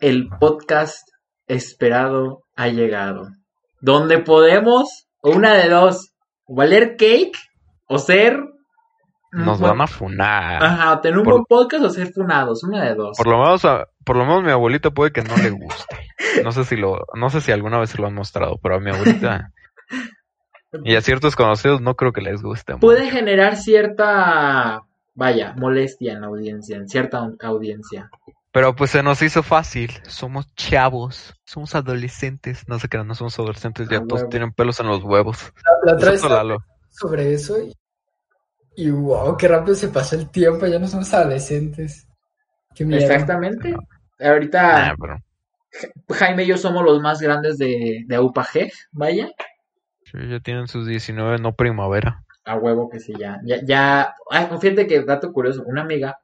el podcast esperado ha llegado. Donde podemos, una de dos, valer cake o ser... Nos van a funar. Ajá, tener un Por- buen podcast o ser funados, una de dos. Por lo menos, a- por lo menos mi abuelita puede que no le guste. No sé si lo, no sé si alguna vez se lo han mostrado, pero a mi abuelita y a ciertos conocidos no creo que les guste. mucho. Puede generar cierta, vaya, molestia en la audiencia, en cierta au- audiencia. Pero pues se nos hizo fácil. Somos chavos, somos adolescentes. No sé qué, no somos adolescentes, ya A todos huevo. tienen pelos en los huevos. La otra vez Excepto Lalo. sobre eso y, y wow, qué rápido se pasó el tiempo, ya no somos adolescentes. Qué. Exactamente. Ahorita Ah, pero Jaime y yo somos los más grandes de, de UPAG, vaya. sí, ya tienen sus 19, no primavera. A huevo que sí, ya. Ya, ya. Ay, fíjate que dato curioso, una amiga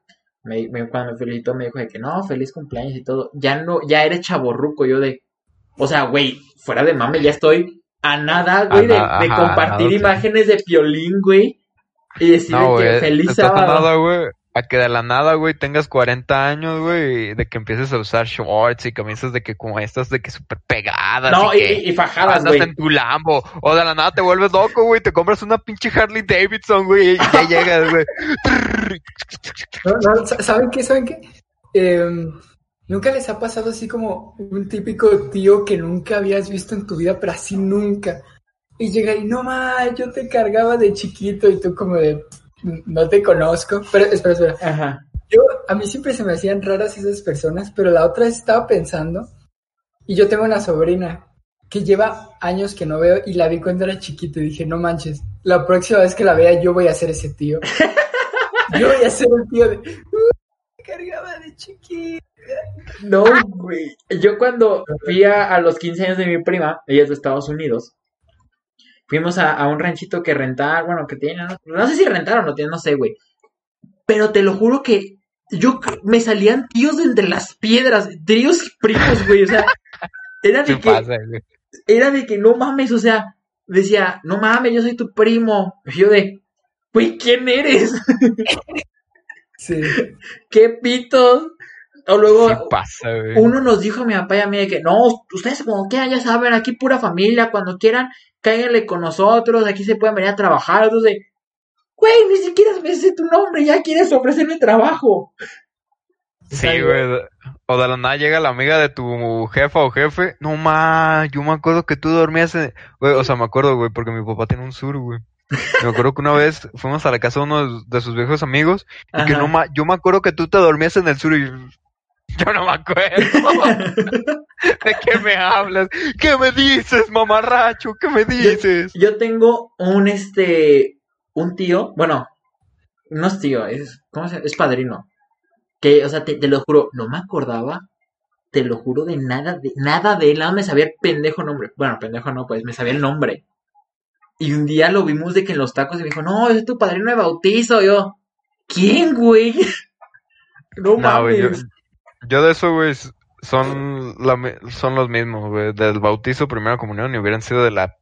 me, me- cuando me felicitó me dijo de que no, feliz cumpleaños y todo. Ya no, ya eres chaborruco, yo de. O sea, güey, fuera de mame, ya estoy a nada, güey, de, compartir nada, imágenes de piolín, güey. Y decir de No, que feliz sábado. nada, güey. A que de la nada, güey, tengas 40 años, güey, de que empieces a usar shorts y camisas de que como estas de que súper pegadas No, y fajadas, andas güey. en tu Lambo, o de la nada te vuelves loco, güey, te compras una pinche Harley Davidson, güey, y ya llegas, güey. No, no, sa- ¿Saben qué? ¿Saben qué? Em, ¿Nunca les ha pasado así como un típico tío que nunca habías visto en tu vida, pero así nunca? Y llega y no más, yo te cargaba de chiquito y tú como de, no te conozco. Pero espera, espera. Ajá. Yo, a mí siempre se me hacían raras esas personas, pero la otra vez estaba pensando, y yo tengo una sobrina que lleva años que no veo y la vi cuando era chiquito y dije, no manches, la próxima vez que la vea yo voy a ser ese tío. yo voy a ser el tío de, "Uh, cargaba de chiquito. No, güey. Yo cuando fui a, a los 15 años de mi prima, ella es de Estados Unidos, fuimos a, a un ranchito que rentar, bueno, que tienen, no, no sé si rentaron o no tienen, no sé, güey. Pero te lo juro que yo me salían tíos de entre las piedras, tíos y primos, güey, o sea, era de ¿Qué que, pasa, güey? era de que no mames, o sea, decía, no mames, yo soy tu primo. Y yo de, güey, ¿quién eres? Sí. ¿Qué pitos? O luego, ¿Qué pasa, güey? uno nos dijo a mi papá y a mí de que no, ustedes como quieran, ya saben, aquí pura familia, cuando quieran, cáiganle con nosotros, aquí se pueden venir a trabajar. Entonces, güey, ni siquiera me sé tu nombre, ya quieres ofrecerme trabajo. Sí, güey. O de la nada llega la amiga de tu jefa o jefe. No ma, yo me acuerdo que tú dormías en... Güey, o sea, me acuerdo, güey, porque mi papá tiene un sur, güey. Me acuerdo que una vez fuimos a la casa de uno de sus viejos amigos y que no ma, yo me acuerdo que tú te dormías en el sur y yo no me acuerdo. ¿De qué me hablas? ¿Qué me dices, mamarracho? ¿Qué me dices? Yo tengo un este un tío, bueno, no es tío, es ¿cómo se llama? es padrino. Que, o sea, te, te lo juro, no me acordaba, te lo juro de nada de nada de él, nada me sabía el pendejo nombre. Bueno, pendejo no, pues me sabía el nombre. Y un día lo vimos de que en los tacos y me dijo, "No, es tu padrino de bautizo." Yo, "¿Quién, güey?" No, No, yo, mames. Yo de eso, güey, son, la son los mismos, güey, del bautizo, primera comunión y hubieran sido de la,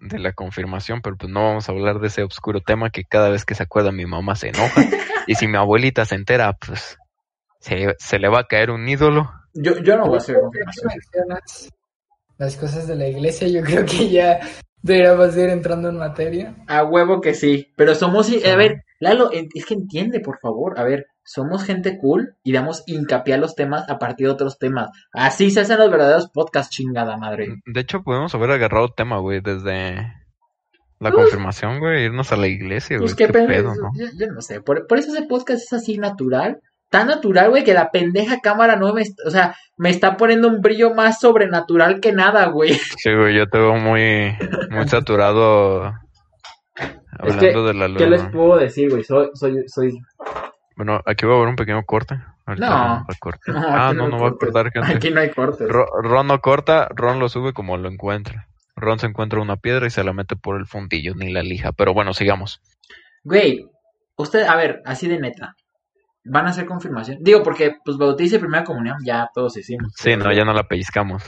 de la confirmación, pero pues no vamos a hablar de ese oscuro tema que cada vez que se acuerda mi mamá se enoja y si mi abuelita se entera, pues se, se le va a caer un ídolo. Yo, yo no voy a hacer confirmación. mencionas las cosas de la iglesia, yo creo que ya deberíamos ir entrando en materia. A huevo que sí. Pero somos. A ver, Lalo, es que entiende, por favor. A ver, somos gente cool y damos hincapié a los temas a partir de otros temas. Así se hacen los verdaderos podcasts, chingada madre. De hecho, podemos haber agarrado tema, güey, desde la confirmación, güey, irnos a la iglesia, güey. Pues qué, qué pedo. pedo, ¿no? yo, yo no sé. Por, por eso ese podcast es así natural. Tan natural, güey, que la pendeja cámara no me. O sea, me está poniendo un brillo más sobrenatural que nada, güey. Sí, güey, yo te veo muy, muy saturado hablando que, de la luna. ¿Qué les puedo decir, güey? Soy, soy, soy. Bueno, aquí va a haber un pequeño corte. No. Cortar. No, ah, no, no va a cortar, gente. Aquí no hay cortes. Ro- Ron no corta, Ron lo sube como lo encuentra. Ron se encuentra una piedra y se la mete por el fundillo, ni la lija. Pero bueno, sigamos. Güey, usted, a ver, así de neta. ¿Van a hacer confirmación? Digo, porque, pues, bautizo y primera comunión ya todos hicimos. Sí, no, ya no la pellizcamos.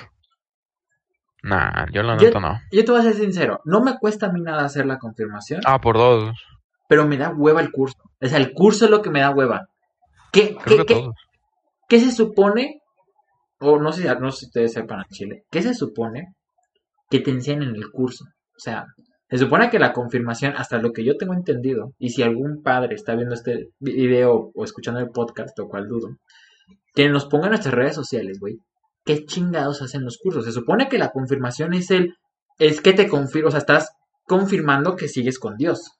Nah, yo la Yo- neta no. Yo te voy a ser sincero, no me cuesta a mí nada hacer la confirmación, Ah, por dos. pero me da hueva el curso. O sea, el curso es lo que me da hueva. ¿Qué, Creo qué, que qué- qué se supone? O no sé, no sé si ustedes sepan en Chile. ¿Qué se supone que te enseñan en el curso? O sea, se supone que la confirmación, hasta lo que yo tengo entendido, y si algún padre está viendo este video o escuchando el podcast, lo cual dudo, que nos ponga en nuestras redes sociales, güey. ¿Qué chingados hacen los cursos? Se supone que la confirmación es el. Es que te confirma, o sea, estás confirmando que sigues con Dios.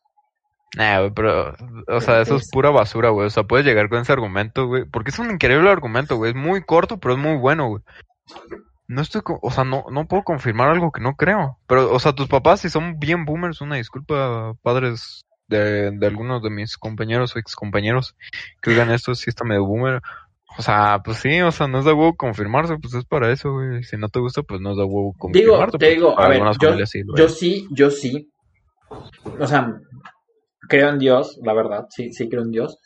Nah, güey, pero, o sea, eso es es? pura basura, güey. O sea, puedes llegar con ese argumento, güey. Porque es un increíble argumento, güey. Es muy corto, pero es muy bueno, güey. No estoy, o sea, no, no puedo confirmar algo que no creo. Pero, o sea, tus papás, si son bien boomers, una disculpa, padres de, de algunos de mis compañeros o excompañeros que oigan esto, si está medio boomer. O sea, pues sí, o sea, no es de huevo confirmarse, pues es para eso, güey. Si no te gusta, pues no es de huevo Digo, te pues, digo, a ver, yo, sí yo sí, yo sí. O sea, creo en Dios, la verdad, sí, sí creo en Dios.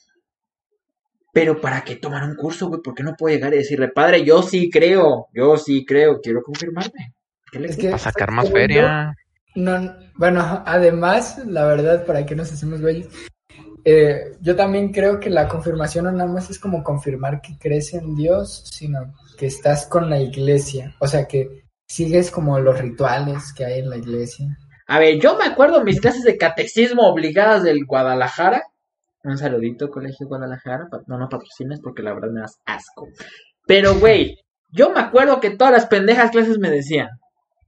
Pero ¿para qué tomar un curso, güey? ¿Por qué no puedo llegar y decirle, padre, yo sí creo, yo sí creo, quiero confirmarme? ¿Qué le Es que Para sacar más yo, feria. No, bueno, además, la verdad, para que nos hacemos güeyes, eh, yo también creo que la confirmación no nada más es como confirmar que crees en Dios, sino que estás con la iglesia, o sea, que sigues como los rituales que hay en la iglesia. A ver, yo me acuerdo mis clases de catecismo obligadas del Guadalajara. Un saludito, Colegio Guadalajara. No nos patrocines porque la verdad me das asco. Pero, güey, yo me acuerdo que todas las pendejas clases me decían: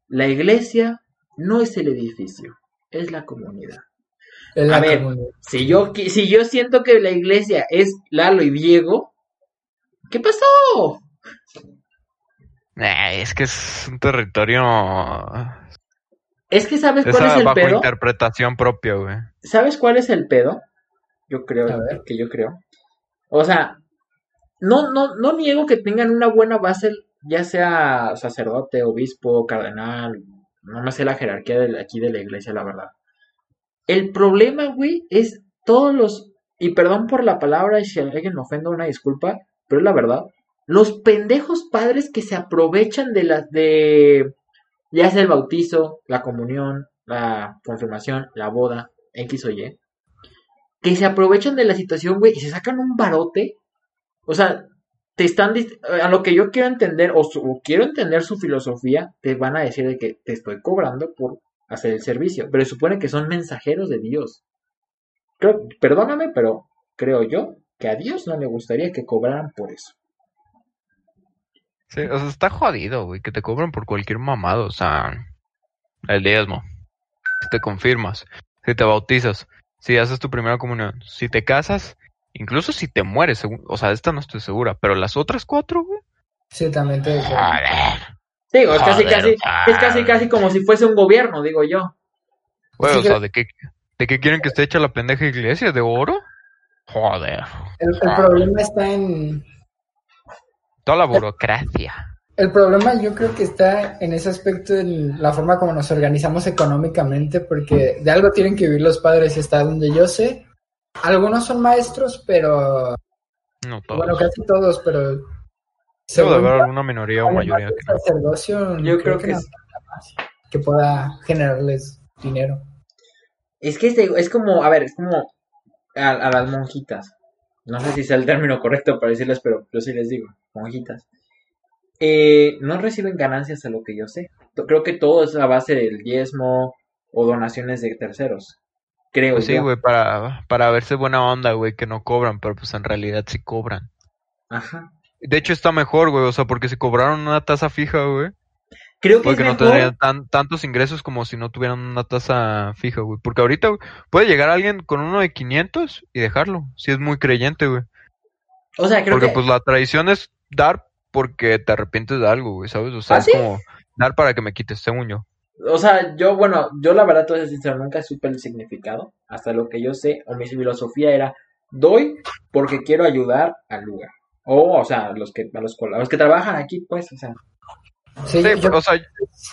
La iglesia no es el edificio, es la comunidad. Es la A ver. comunidad. Si yo, si yo siento que la iglesia es Lalo y Diego, ¿qué pasó? Eh, es que es un territorio. Es que sabes cuál Esa es el bajo pedo. interpretación propia, güey. ¿Sabes cuál es el pedo? Yo creo, A ver. que yo creo. O sea, no, no, no niego que tengan una buena base, ya sea sacerdote, obispo, cardenal, no me sé la jerarquía de aquí de la iglesia, la verdad. El problema, güey, es todos los, y perdón por la palabra, y si alguien me ofende, una disculpa, pero es la verdad, los pendejos padres que se aprovechan de las, de, ya sea el bautizo, la comunión, la confirmación, la boda, X o Y, que se aprovechan de la situación, güey, y se sacan un barote. O sea, te están, a lo que yo quiero entender, o, su- quiero entender su filosofía, te van a decir de que te estoy cobrando por hacer el servicio, pero se supone que son mensajeros de Dios. Perdóname, pero creo yo que a Dios no le gustaría que cobraran por eso. Sí, o sea, está jodido, güey, que te cobran por cualquier mamado. O sea, el diezmo. Si te confirmas, si te bautizas, si haces tu primera comunión, si te casas, incluso si te mueres, o sea, esta no estoy segura, pero las otras cuatro, güey. Sí, también te Joder, Digo, es casi, Joder, casi, es casi, casi como si fuese un gobierno, digo yo. güey, Sí, o que- sea, ¿de qué, ¿de qué quieren que esté hecha la pendeja iglesia? ¿De oro? Joder, El, el problema está en... toda la burocracia. El problema yo creo que está en ese aspecto, en la forma como nos organizamos económicamente, porque de algo tienen que vivir los padres y hasta donde yo sé. Algunos son maestros, pero... No todos. Bueno, casi todos, pero... Debe de según haber alguna minoría o mayoría que no. sacerdocio, Yo creo que nada más que pueda generarles dinero. Es que es, de- es como, a ver, es como a, a las monjitas. No sé si sea el término correcto para decirles, pero yo sí les digo, monjitas. Eh, no reciben ganancias a lo que yo sé. Creo que todo es a base del diezmo o donaciones de terceros. Creo Pues sí, güey, para, para verse buena onda, güey, que no cobran, pero pues en realidad sí cobran. Ajá. De hecho está mejor, güey, o sea, porque si cobraron una tasa fija, güey, Creo que es no mejor. tendrían tan, tantos ingresos como si no tuvieran una tasa fija, güey. Porque ahorita puede llegar alguien con uno de 500 y dejarlo, si es muy creyente, güey. O sea, creo Porque que pues la tradición es dar porque te arrepientes de algo, güey, ¿sabes? O sea, ¿Ah, es sí? como dar para que me quites, según yo. O sea, yo, bueno, yo la verdad, todo sincero, nunca supe el significado. Hasta lo que yo sé, o mi filosofía era, doy porque quiero ayudar al lugar. O, o sea, los que, a los, col- a los que trabajan aquí, pues, o sea. Sí, Sí, yo- pero, o sea,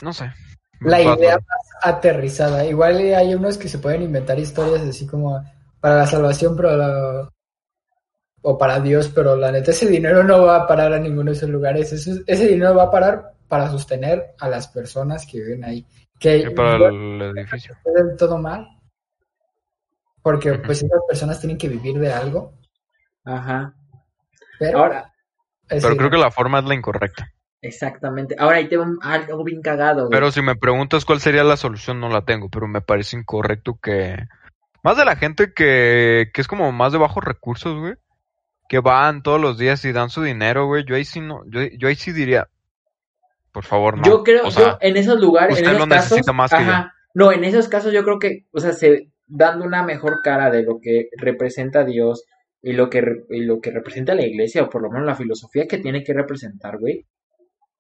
no sé. la Vas, idea más aterrizada. Igual hay unos que se pueden inventar historias así como para la salvación, pero la- o para Dios, pero la neta ese dinero no va a parar a ninguno de esos lugares. Ese, ese dinero va a parar para sostener a las personas que viven ahí. Que Y para el edificio. del todo mal. Porque pues esas personas tienen que vivir de algo. Ajá. Pero, Ahora, ese- Pero creo que la forma es la incorrecta. exactamente. Ahora ahí te va un- algo bien cagado, güey. Pero si me preguntas cuál sería la solución, no la tengo. Pero me parece incorrecto que. Más de la gente que, que es como más de bajos recursos, güey. Que van todos los días y dan su dinero, güey. Yo ahí sí no. Yo, yo ahí sí diría. Por favor, no. Yo creo, O sea, yo en esos lugares, en usted esos lo casos, necesita más que ajá, no, en esos casos yo creo que, o sea, se dando una mejor cara de lo que representa Dios y lo que y lo que representa la iglesia o por lo menos la filosofía que tiene que representar, güey,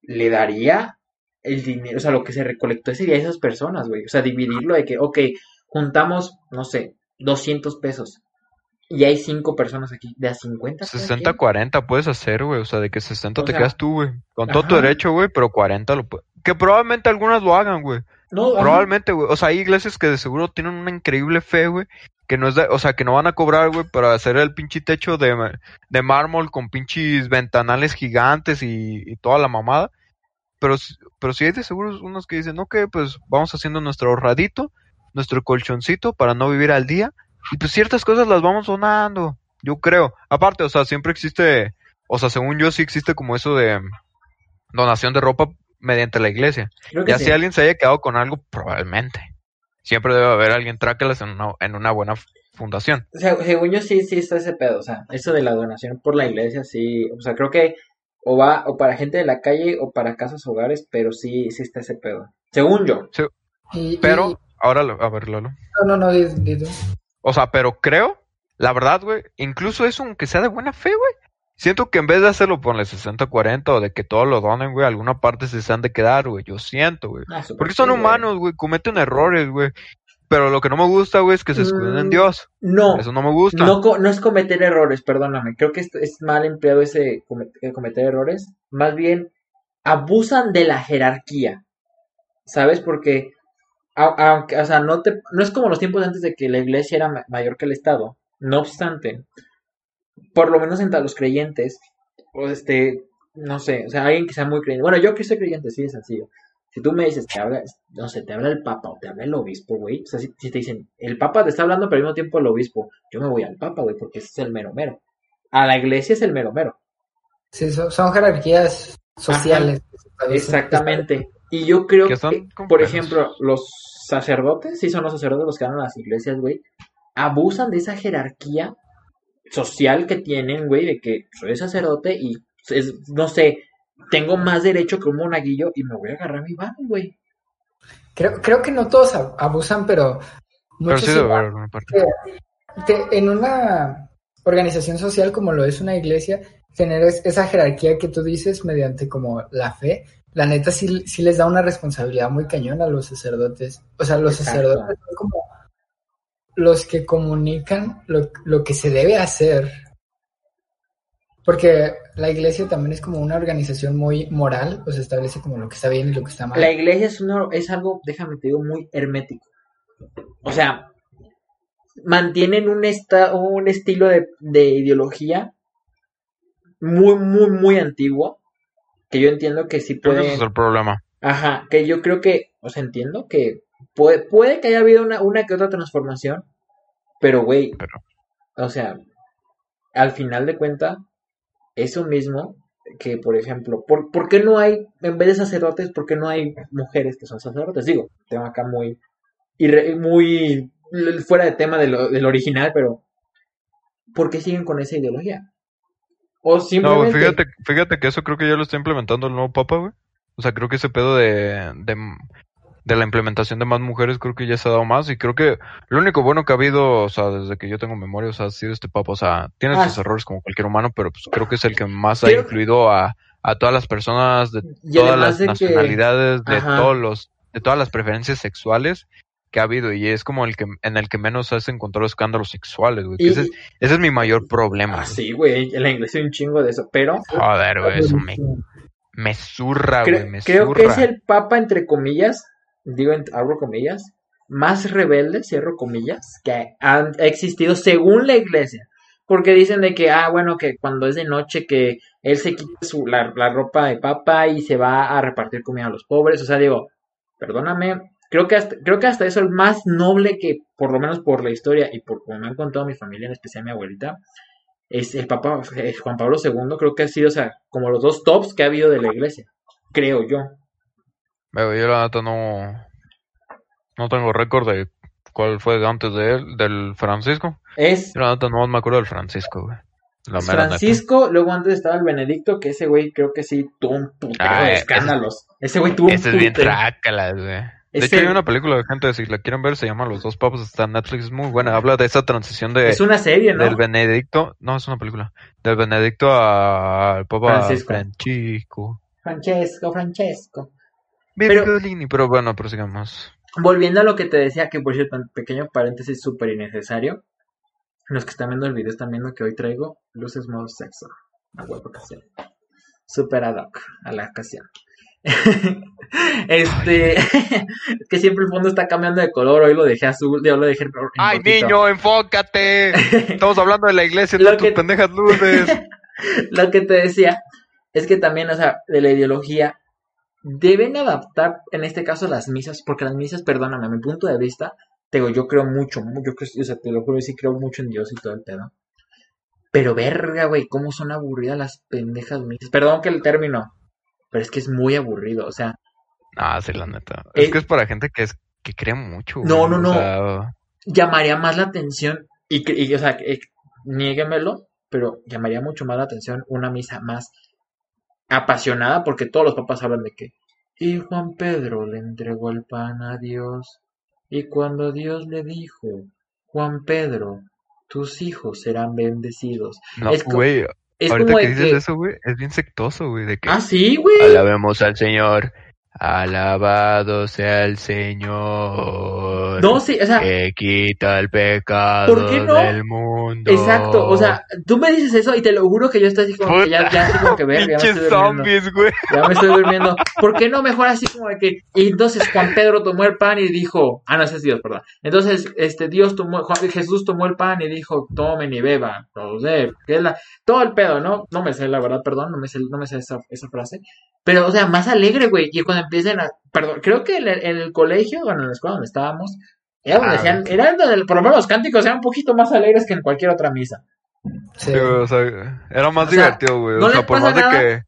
le daría el dinero, o sea, lo que se recolectó ese día a esas personas, güey, o sea, dividirlo de que, ok, juntamos, no sé, 200 pesos y hay cinco personas aquí, de a 50. cada 60, quien. 40 puedes hacer, güey. O sea, de que 60 O te sea, quedas tú, güey. Con todo tu derecho, güey. Pero 40 lo puedes. Que probablemente algunas lo hagan, güey. No. Probablemente, güey. O sea, hay iglesias que de seguro tienen una increíble fe, güey. Que no es de, o sea, que no van a cobrar, güey, para hacer el pinche techo de, de mármol con pinches ventanales gigantes y, y toda la mamada. Pero, pero sí hay de seguro unos que dicen, ok, pues vamos haciendo nuestro ahorradito, nuestro colchoncito para no vivir al día. Y pues ciertas cosas las vamos donando, yo creo. Aparte, o sea, siempre existe, o sea, según yo sí existe como eso de donación de ropa mediante la iglesia. Ya sí. si alguien se haya quedado con algo, probablemente. Siempre debe haber alguien tráquelas en una, en una buena fundación. O sea, según yo sí, sí está ese pedo, o sea, eso de la donación por la iglesia, sí, o sea, creo que o va o para gente de la calle o para casas hogares, pero sí, sí está ese pedo. Según yo. y- Pero, y- ahora, lo- a ver, Lalo. no, no, no. O sea, pero creo, la verdad, güey, incluso eso, aunque sea de buena fe, güey. Siento que en vez de hacerlo ponle 60-40 o de que todos lo donen, güey, alguna parte se se han de quedar, güey. Yo siento, güey. Ah, Porque son humanos, güey, cometen errores, güey. Pero lo que no me gusta, güey, es que se escuden en Mm, Dios. No, Eso no me gusta. no, no es cometer errores, perdóname. Creo que es, es mal empleado ese come- eh, cometer errores. Más bien, abusan de la jerarquía. ¿Sabes? Porque, aunque, o sea, no, te, no es como los tiempos antes de que la iglesia era ma- mayor que el Estado. No obstante, por lo menos entre los creyentes, o este, no sé, o sea, alguien que sea muy creyente. Bueno, yo que soy creyente, sí, es sencillo. Si tú me dices, te habla, no sé, te habla el Papa o te habla el obispo, güey. O sea, si, si te dicen, el Papa te está hablando, pero al mismo tiempo el obispo, yo me voy al Papa, güey, porque ese es el mero mero. A la iglesia es el mero mero. Sí, son, son jerarquías sociales. Exactamente. Y yo creo Que por ejemplo, los sacerdotes, sí son los sacerdotes los que van a las iglesias, güey, abusan de esa jerarquía social que tienen, güey, de que soy sacerdote y, es, no sé, tengo más derecho que un monaguillo y me voy a agarrar mi mano, güey. Creo, creo que no todos ab- abusan, pero Pero muchos sí parte. te- en una organización social como lo es una iglesia, tener es- esa jerarquía que tú dices mediante como la fe, la neta sí, sí les da una responsabilidad muy cañona a los sacerdotes. O sea, los Exacto. sacerdotes son como los que comunican lo, lo que se debe hacer. Porque la iglesia también es como una organización muy moral, o se establece como lo que está bien y lo que está mal. La iglesia es, es algo, déjame te digo, muy hermético. O sea, mantienen un, esta, un estilo de, de ideología muy, muy, muy antiguo. Que yo entiendo que sí Creo que pueden. ese es el problema. Ajá, que yo creo que, o sea, entiendo que puede, puede que haya habido una, una que otra transformación, pero güey, Pero- o sea, al final de cuentas, eso mismo que, por ejemplo, ¿por, por qué no hay, en vez de sacerdotes, por qué no hay mujeres que son sacerdotes? Digo, tema acá muy, irre- muy fuera de tema de lo- del original, pero ¿por qué siguen con esa ideología? O No, simplemente... fíjate, fíjate que eso creo que ya lo está implementando el nuevo Papa, güey. O sea, creo que ese pedo de, de, de la implementación de más mujeres creo que ya se ha dado más y creo que lo único bueno que ha habido, o sea, desde que yo tengo memoria, o sea, ha sido este Papa, o sea, tiene Ah. sus errores como cualquier humano, pero pues creo que es el que más ha incluido a, a todas las personas de y todas las de que- nacionalidades, de todos los, de todas las preferencias sexuales que ha habido y es como el que en el que menos has encontrado escándalos sexuales, güey. ese, es, ese es mi mayor problema. Ah, sí, güey, en la iglesia hay un chingo de eso, pero Joder, güey, eso me, me zurra, güey, me creo que es el papa, entre comillas, digo, abro comillas, más rebelde, cierro comillas, que ha, ha existido según la iglesia. Porque dicen de que, ah, bueno, que cuando es de noche que él se quita su, la, la ropa de papa y se va a repartir comida a los pobres. O sea, digo, perdóname, creo que hasta, creo que hasta eso es más noble que, por lo menos por la historia y por como me han contado mi familia, en especial mi abuelita, es el Papa Juan Pablo II, creo que ha sido, o sea, como los dos tops que ha habido de la iglesia, creo yo. Güey, yo la neta no, no tengo récord de cuál fue antes de él, del Francisco. Es Yo la neta no me acuerdo del Francisco, güey. La mera neta. Francisco, luego antes estaba el Benedicto, que ese güey creo que sí tuvo un putero Ah, de escándalos. Ese güey tuvo Ese un es bien putero. trácalas, güey. De hecho, hay una película de gente, si la quieren ver, se llama Los dos papas, está en Netflix, es muy buena. Habla de esa transición de, Es una serie, ¿no? del Benedicto, no, es una película, del Benedicto al Papa Francisco. Francisco. Francesco, Francesco. Pero- Virgolini, pero bueno, prosigamos. Volviendo a lo que te decía, que por cierto, un pequeño paréntesis súper innecesario. Los que están viendo el video están viendo que hoy traigo luces modo sexo. A huevo que sí. Super ad hoc a la ocasión. este. es que siempre el fondo está cambiando de color. Hoy lo dejé azul, yo lo dejé. en ¡Ay, niño, enfócate! Estamos hablando de la iglesia, no tus pendejas luces. lo que te decía es que también, o sea, de la ideología, deben adaptar, en este caso, las misas, porque las misas, perdóname, a mi punto de vista, te digo, yo creo mucho, yo creo, o sea, te lo juro, sí creo mucho en Dios y todo el pedo. Pero verga, güey, cómo son aburridas las pendejas misas. Perdón que el término, pero es que es muy aburrido, o sea, Ah, sí, la neta. Eh, Es que es para gente que es que cree mucho. No, no, o no. sea, llamaría más la atención, y, y, o sea, que- niéguemelo, pero llamaría mucho más la atención una misa más apasionada, porque todos los papás hablan de que, y Juan Pedro le entregó el pan a Dios, y cuando Dios le dijo, Juan Pedro, tus hijos serán bendecidos. no, Es güey, Es ahorita como que dices que, eso, güey, es bien sectoso, güey, de que ah, sí, güey. alabemos al Señor, alabado sea el Señor. No, sí, o sea, que quita el pecado ¿Por qué no? del mundo. exacto, o sea, tú me dices eso y te lo juro que yo estoy así como que ya, ya así como que verga, ya me estoy durmiendo. zombies, güey. Ya me estoy durmiendo. ¿Por qué no mejor así como que... Y entonces Juan Pedro tomó el pan y dijo... Ah, no, ese es Dios, perdón. Entonces, este, Dios tomó... Juan- Jesús tomó el pan y dijo, tomen y beban. No sé, que es la... Todo el pedo, ¿no? No me sé, la verdad, perdón, no me sé, no me sé esa, esa frase. Pero, o sea, más alegre, güey. Y cuando empiecen a... Perdón, creo que en el, en el colegio, bueno, en la escuela donde estábamos... Era donde Ah, decían... Era donde, por lo menos los cánticos eran un poquito más alegres que en cualquier otra misa. Sí. Sí, o sea, era más O divertido, güey. no o sea, les por pasa más de nada. que.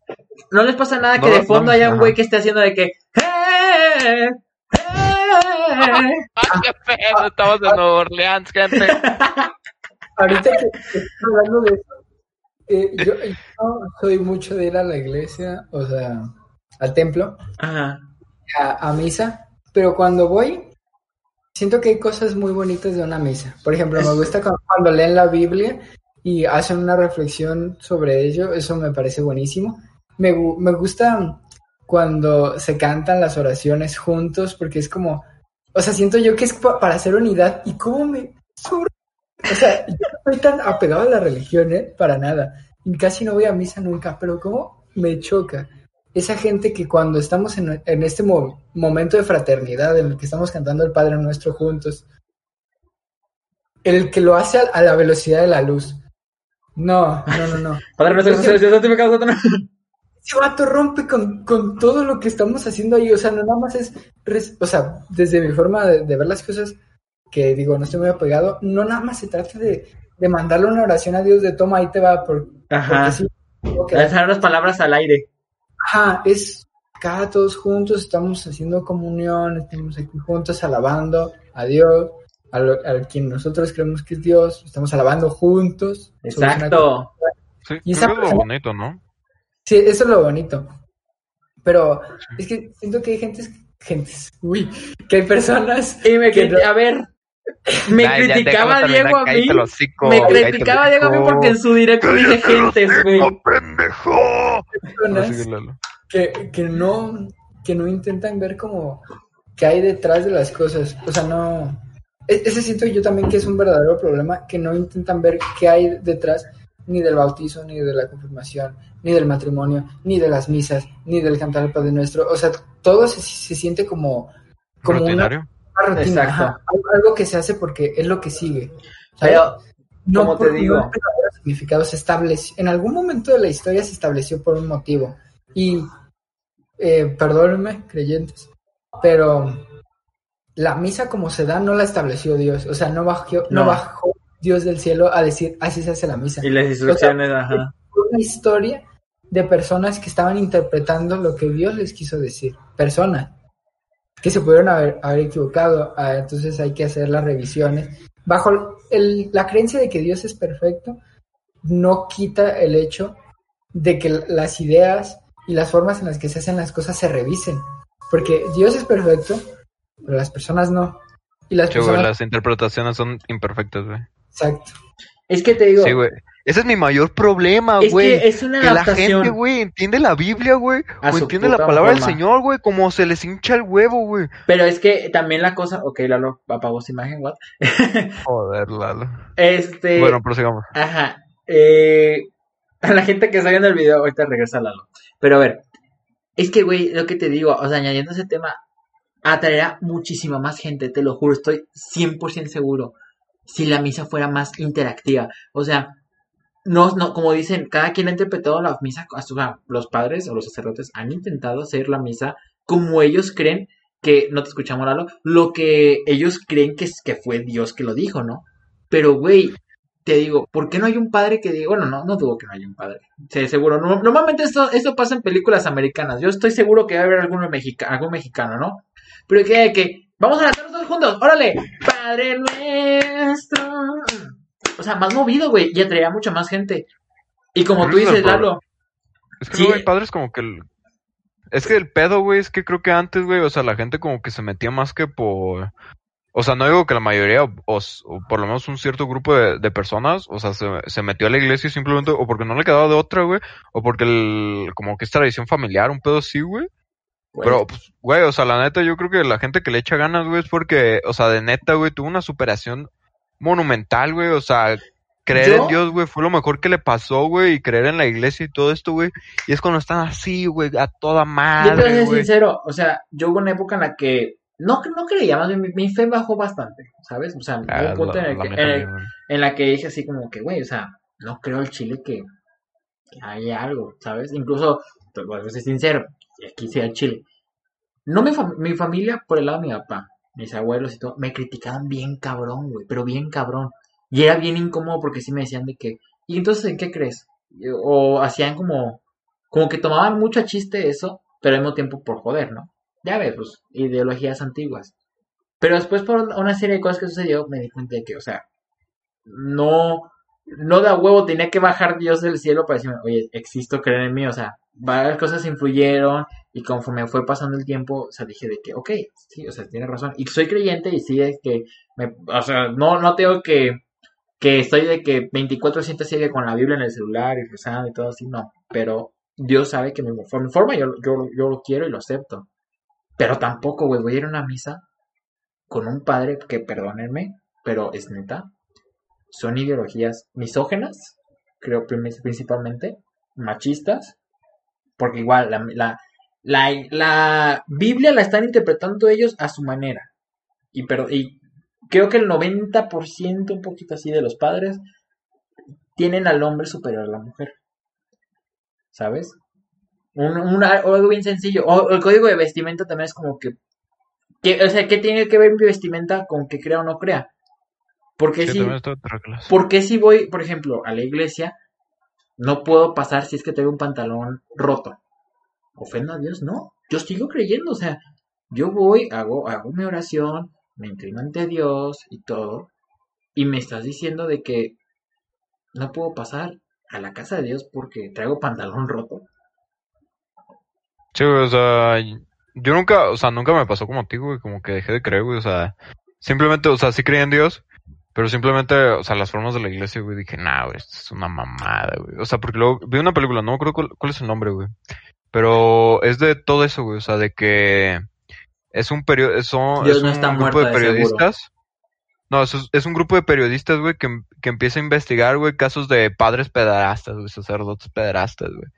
No les pasa nada que No, de fondo no, haya un güey que esté haciendo de que... "Eh, eh". ¡Ah, qué pedo! Estamos en Nueva Orleans, gente. Ahorita que estoy hablando de eso, eh, yo, yo no soy mucho de ir a la iglesia, o sea, al templo, Ajá. a, a misa, pero cuando voy, siento que hay cosas muy bonitas de una misa. Por ejemplo, me gusta cu- cuando leen la Biblia y hacen una reflexión sobre ello, eso me parece buenísimo. Me, me gusta cuando se cantan las oraciones juntos, porque es como, o sea, siento yo que es pa- para hacer unidad y cómo me... sur- O sea, yo no estoy tan apegado a la religión, ¿eh? Para nada. Y casi no voy a misa nunca, pero cómo me choca esa gente que cuando estamos en, en este mo- momento de fraternidad, en el que estamos cantando el Padre Nuestro juntos, el que lo hace a, a la velocidad de la luz. No, no, no, no. Padre nuestro. Ese vato rompe con, con todo lo que estamos haciendo ahí. O sea, no nada más es. O sea, desde mi forma de, de ver las cosas, que digo, no estoy muy apegado, no nada más se trata de, de mandarle una oración a Dios de toma, ahí te va, por, Ajá. porque sí. Lanzar unas palabras al aire. Ajá, es acá todos juntos estamos haciendo comunión, estamos aquí juntos alabando a Dios, a, lo- a quien nosotros creemos que es Dios, estamos alabando juntos. Exacto. Sí, Y esa es lo bonito, ¿no? Sí, eso es lo bonito. Pero es que siento que hay gentes, gentes, uy, que hay personas Y me que a ver, me criticaba Diego a mí. hocico, Me criticaba Diego a mí porque en su directo dije gentes, güey. ¡No, pendejo! que, que no que no intentan ver como qué hay detrás de las cosas. O sea, no... e- Ese siento yo también que es un verdadero problema, que no intentan ver qué hay detrás ni del bautizo, ni de la confirmación, ni del matrimonio, ni de las misas, ni del cantar el Padre Nuestro. O sea, todo se, se siente como, como Rutinario. una rutina, Exacto. ajá, algo- que se hace porque es lo que sigue. ¿sabes? Pero, no como te digo. un verdadero significado se estableció en algún momento de la historia se estableció por un motivo y eh, perdónenme creyentes pero la misa como se da no la estableció Dios o sea no bajó no, No. bajó Dios del cielo a decir así se hace la misa y las instrucciones, ajá. una historia de personas que estaban interpretando lo que Dios les quiso decir personas que se pudieron haber, haber equivocado ah, entonces hay que hacer las revisiones bajo el- la creencia de que Dios es perfecto, no quita el hecho de que las ideas y las formas en las que se hacen las cosas se revisen. Porque Dios es perfecto, pero las personas no. Y las Sí, personas... las interpretaciones son imperfectas, güey. Exacto. Es que te digo, Sí, güey. Ese es mi mayor problema, es güey. que es una Que la gente, güey, entiende la Biblia, güey. O entiende la palabra del. Señor, güey. Como se les hincha el huevo, güey. Pero es que también la cosa, ok, Lalo apagó su imagen, what? Joder, Lalo. Este, Bueno, prosigamos. ajá, eh, a la gente que está viendo el video, ahorita regresa Lalo. Pero a ver, es que, güey, lo que te digo, o sea, añadiendo ese tema, atraerá muchísima más gente, te lo juro, estoy 100% seguro, si la misa fuera más interactiva. O sea, no, no, como dicen, cada quien ha interpretado la misa, los padres o los sacerdotes han intentado hacer la misa como ellos creen que, no te escuchamos, Lalo, lo que ellos creen que, es- que fue Dios que lo dijo, ¿no? Pero, güey, te digo, ¿por qué no hay un padre que diga, bueno, no, no dudo que no haya un padre, sí, seguro, no- normalmente esto, esto pasa en películas americanas, yo estoy seguro que va a haber alguno algún mexicano, ¿no? Pero que, que, vamos a cantar todos juntos, órale, Padre nuestro, o sea, más movido, güey, y atraería mucha más gente. Y como tú dices, Lalo, Es que Sí. luego hay padres como que... el- Es que el pedo, güey, es que creo que antes, güey, o sea, la gente como que se metía más que por... O sea, no digo que la mayoría, o, por lo menos un cierto grupo de, de personas, o sea, se, se metió a la iglesia simplemente o porque no le quedaba de otra, güey, o porque el, como que es tradición familiar, un pedo así, güey. pues, Pero, pues, güey, o sea, la neta, yo creo que la gente que le echa ganas, güey, es porque, o sea, de neta, güey, tuvo una superación monumental, güey, o sea, creer ¿Yo? en Dios, güey, fue lo mejor que le pasó, güey, y creer en la iglesia y todo esto, güey, y es cuando están así, güey, a toda yo te voy a madre, ser sincero, o sea, yo hubo una época en la que no, no creía, más bien mi, mi fe bajó bastante, ¿sabes? O sea, hubo Ah, un punto en el la que, meta, en el- güey. en la que dije así como que, güey, o sea, no creo el chile que, que haya algo, ¿sabes? Incluso, te voy a ser sincero, aquí sea el chile. No mi, fam- mi familia, por el lado de mi papá, mis abuelos y todo, me criticaban bien cabrón, güey, pero bien cabrón. Y era bien incómodo porque sí me decían de que, ¿y entonces en qué crees? O hacían como, como que tomaban mucho a chiste eso, pero al mismo tiempo por joder, ¿no? Ya ves, pues, ideologías antiguas. Pero después por una serie de cosas que sucedió, me di cuenta de que, o sea, no, no da huevo, tenía que bajar Dios del cielo para decirme, oye, existo, creer en mí, o sea, varias cosas influyeron y conforme fue pasando el tiempo, o sea, dije de que, ok, sí, o sea, tiene razón, y soy creyente y sí es que, me, o sea, no, no tengo que, que estoy de que 24-7 sigue con la Biblia en el celular y rezando y todo así, no, pero Dios sabe que mi, por mi forma yo, yo, yo lo quiero y lo acepto, pero tampoco, güey, voy a ir a una misa con un padre que, perdónenme, pero es neta, son ideologías misógenas, creo principalmente, machistas, porque igual la, la, la, la Biblia la están interpretando ellos a su manera. Y, pero, y creo que el 90%, un poquito así, de los padres tienen al hombre superior a la mujer. ¿Sabes? Un, una- algo bien sencillo. O el código de vestimenta también es como que, que o sea, ¿qué tiene que ver mi vestimenta con que crea o no crea? Porque Sí, si, también está otra clase. ¿Por qué si voy, por ejemplo, a la iglesia, no puedo pasar si es que tengo un pantalón roto? ¿Ofendo a Dios? No, yo sigo creyendo, o sea, yo voy, hago, hago mi oración, me inclino ante Dios y todo, y me estás diciendo de que no puedo pasar a la casa de Dios porque traigo pantalón roto. Sí, o sea, yo nunca, o sea, nunca me pasó como a ti, güey, como que dejé de creer, güey, o sea, simplemente, o sea, sí creía en Dios, pero simplemente, o sea, las formas de la iglesia, güey, dije, nah, güey, esto es una mamada, güey, o sea, porque luego vi una película, no me acuerdo cuál, cuál es el nombre, güey, pero es de todo eso, güey, o sea, de que es un perio son, Dios es no un está grupo de de periodistas. No, es, es un grupo de periodistas, güey, que, que empieza a investigar, güey, casos de padres pederastas, güey, sacerdotes pederastas, güey.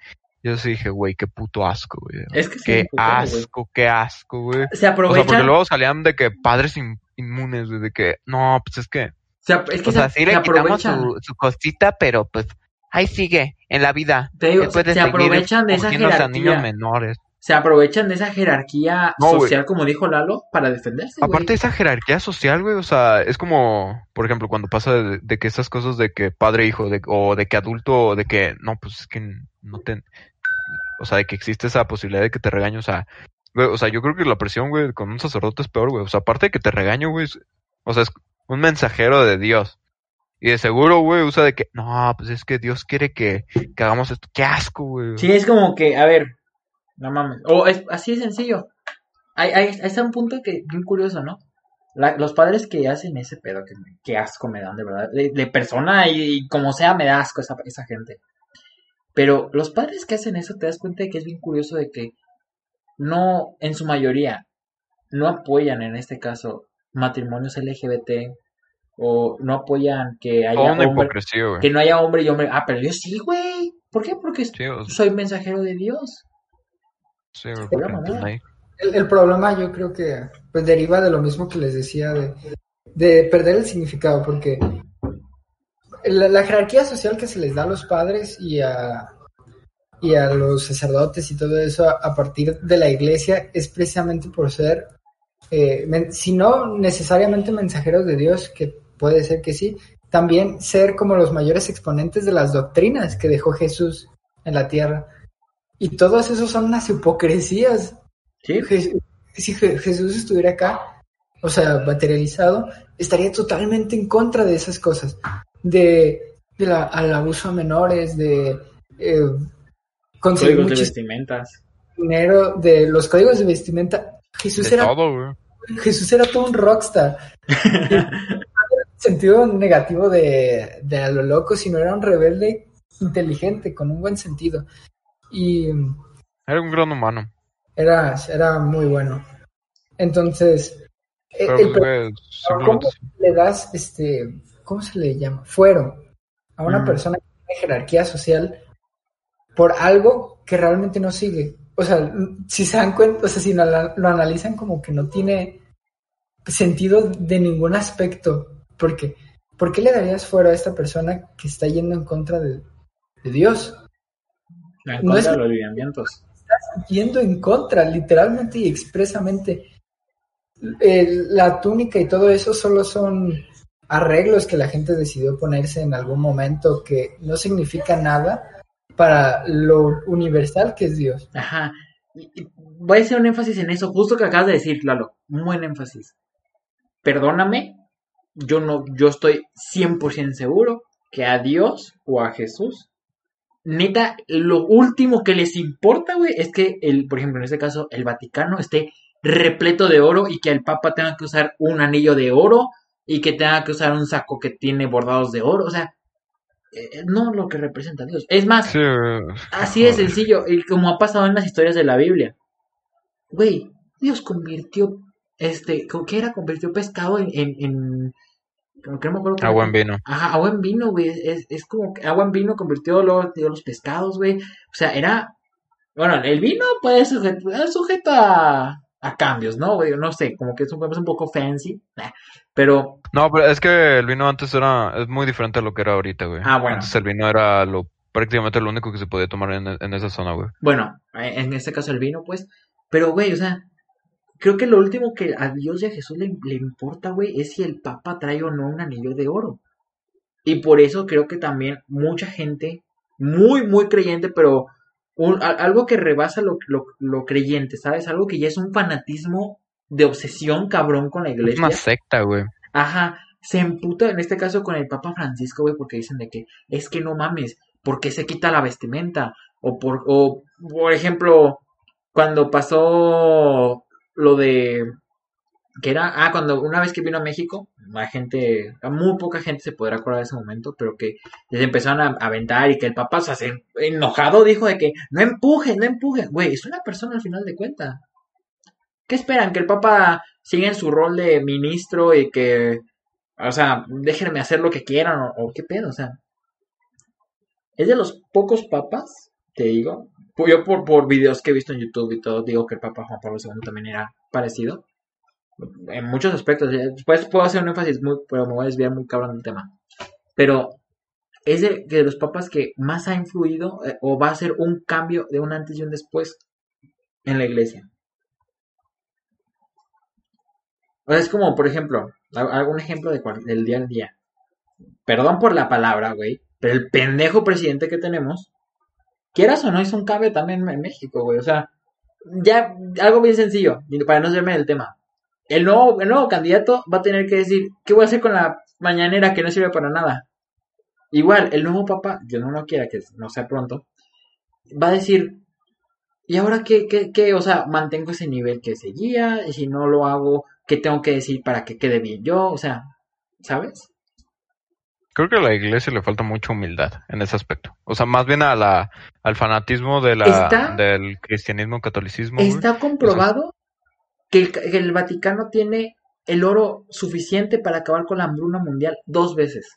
Yo sí dije, güey, qué puto asco, güey. Es que Qué asco, qué asco, güey. Se O sea, porque aprovechan. luego salían de que padres in- inmunes, güey, de que, no, pues es que, se ap- es que o sea, se, sí se le quitamos aprovechan. su, su cosita, pero pues, ahí sigue, en la vida. Te digo, se aprovechan de esa niños jerarquía. menores. Se aprovechan de esa jerarquía No, social, como dijo Lalo, para defenderse. Aparte de esa jerarquía social, güey, o sea, es como, por ejemplo, cuando pasa de, de que esas cosas de que padre e hijo, de, o de que adulto, de que, no, pues es que no te, o sea, de que existe esa posibilidad de que te regañe, o sea, güey, o sea, yo creo que la presión, güey, con un sacerdote es peor, güey, o sea, aparte de que te regaño, güey, o sea, es un mensajero de Dios. Y de seguro, güey, usa de que, no, pues es que Dios quiere que, hagamos esto. Qué asco, güey. Sí, es como que, a ver, no mames. O es así de sencillo. Hay, hay, está un punto que bien curioso, ¿no? Los padres que hacen ese pedo, que, que asco me dan, de verdad. De, de persona y, y como sea, me da asco esa, esa gente. Pero los padres que hacen eso, te das cuenta de que es bien curioso de que no, en su mayoría, no apoyan en este caso matrimonios LGBT o no apoyan que haya una hombre, hipocresía, que no haya hombre y hombre. Ah, pero yo sí, güey. ¿Por qué? Porque Sí, o sea, soy mensajero de Dios. sí, El, el problema yo creo que pues deriva de lo mismo que les decía de, de perder el significado, porque la, la jerarquía social que se les da a los padres y a, y a los sacerdotes y todo eso a, a partir de la iglesia es precisamente por ser, eh, men- si no necesariamente mensajeros de Dios, que puede ser que sí, también ser como los mayores exponentes de las doctrinas que dejó Jesús en la tierra. Y todos esos son unas hipocresías. ¿Sí? Je- si Je- Jesús estuviera acá, o sea, materializado, estaría totalmente en contra de esas cosas, de, de la- al abuso a menores, de eh, conseguir Códigos de vestimentas. dinero, de los códigos de vestimenta. Jesús de era, todo. Jesús era todo un rockstar. El sentido negativo de, de a lo loco, sino era un rebelde inteligente, con un buen sentido. Y Era un gran humano. era, era muy bueno. Entonces, e- Pero, el güey, ¿Cómo le das, este, ¿cómo se le llama? Fuero a una Mm. persona que tiene jerarquía social por algo que realmente no sigue. O sea, si se dan cuenta, o sea, si lo, lo analizan como que no tiene sentido de ningún aspecto. Porque, ¿por qué le darías fuero a esta persona que está yendo en contra de, de Dios? En No contra es- de los lineamientos. yendo en contra, literalmente y expresamente. El- la túnica y todo eso solo son arreglos que la gente decidió ponerse en algún momento que no significa nada para lo universal que es Dios. Ajá. Voy a hacer un énfasis en eso, justo que acabas de decir, Lalo. Un buen énfasis. Perdóname, yo no, yo estoy 100% seguro que a Dios o a Jesús, neta, lo último que les importa, güey, es que el, por ejemplo, en este caso, el Vaticano esté repleto de oro y que el Papa tenga que usar un anillo de oro y que tenga que usar un saco que tiene bordados de oro, o sea, eh, no lo que representa Dios. Es más, Sí. Así de sencillo, y como ha pasado en las historias de la Biblia. Güey, Dios convirtió, este, ¿qué era? Convirtió pescado en, en, en como que no me acuerdo qué Agua en vino. Ajá, agua en vino, güey, es, es como que agua en vino convirtió los, los pescados, güey. O sea, era, bueno, el vino puede ser sujeto, a, a cambios, ¿no? Güey, no sé, como que es un, es un poco fancy, pero, No, pero es que el vino antes era, es muy diferente a lo que era ahorita, güey. Ah, bueno. Antes el vino era lo, prácticamente lo único que se podía tomar en, en esa zona, güey. Bueno, en este caso el vino, pues. Pero, güey, o sea, creo que lo último que a Dios y a Jesús le, le importa, güey, es si el Papa trae o no un anillo de oro. Y por eso creo que también mucha gente, muy, muy creyente, pero un- a- algo que rebasa lo, lo, lo creyente, ¿sabes? Algo que ya es un fanatismo de obsesión cabrón con la Es iglesia. una secta, güey. Ajá, se emputa en este caso con el Papa Francisco, güey, porque dicen de que es que no mames, porque se quita la vestimenta? O por, o, por ejemplo, cuando pasó lo de que era, ah, cuando una vez que vino a México, la gente, muy poca gente se podrá acordar de ese momento, pero que les empezaron a aventar y que el Papa se hace enojado dijo de que no empujen, no empujen, güey, es una persona al final de cuentas. ¿Qué esperan? ¿Que el Papa siga en su rol de ministro y que, o sea, déjenme hacer lo que quieran o, o qué pedo? O sea, es de los pocos papas, te digo, yo por, por videos que he visto en YouTube y todo, digo que el Papa Juan Pablo II también era parecido. En muchos aspectos. eh, Después puedo hacer un énfasis muy, pero me voy a desviar muy cabrón del tema. Pero es de, los papas que más ha influido eh, o va a ser un cambio de un antes y un después en la iglesia. Es como, por ejemplo, un ejemplo de cual- del día al día. Perdón por la palabra, güey, pero el pendejo presidente que tenemos, quieras o no, es un cambio también en México, güey. O sea, ya algo bien sencillo, para no serme del tema. El nuevo, el nuevo candidato va a tener que decir, ¿qué voy a hacer con la mañanera que no sirve para nada? Igual, el nuevo papa, yo no lo quiera que no sea pronto, va a decir, ¿y ahora qué, qué, qué? O sea, mantengo ese nivel que seguía, y si no lo hago, ¿qué tengo que decir para que quede bien yo? O sea, ¿sabes? Creo que a la iglesia le falta mucha humildad en ese aspecto. O sea, más bien a la, al fanatismo de la, Está- del cristianismo, catolicismo. güey. Está comprobado que el, que el Vaticano tiene el oro suficiente para acabar con la hambruna mundial dos veces.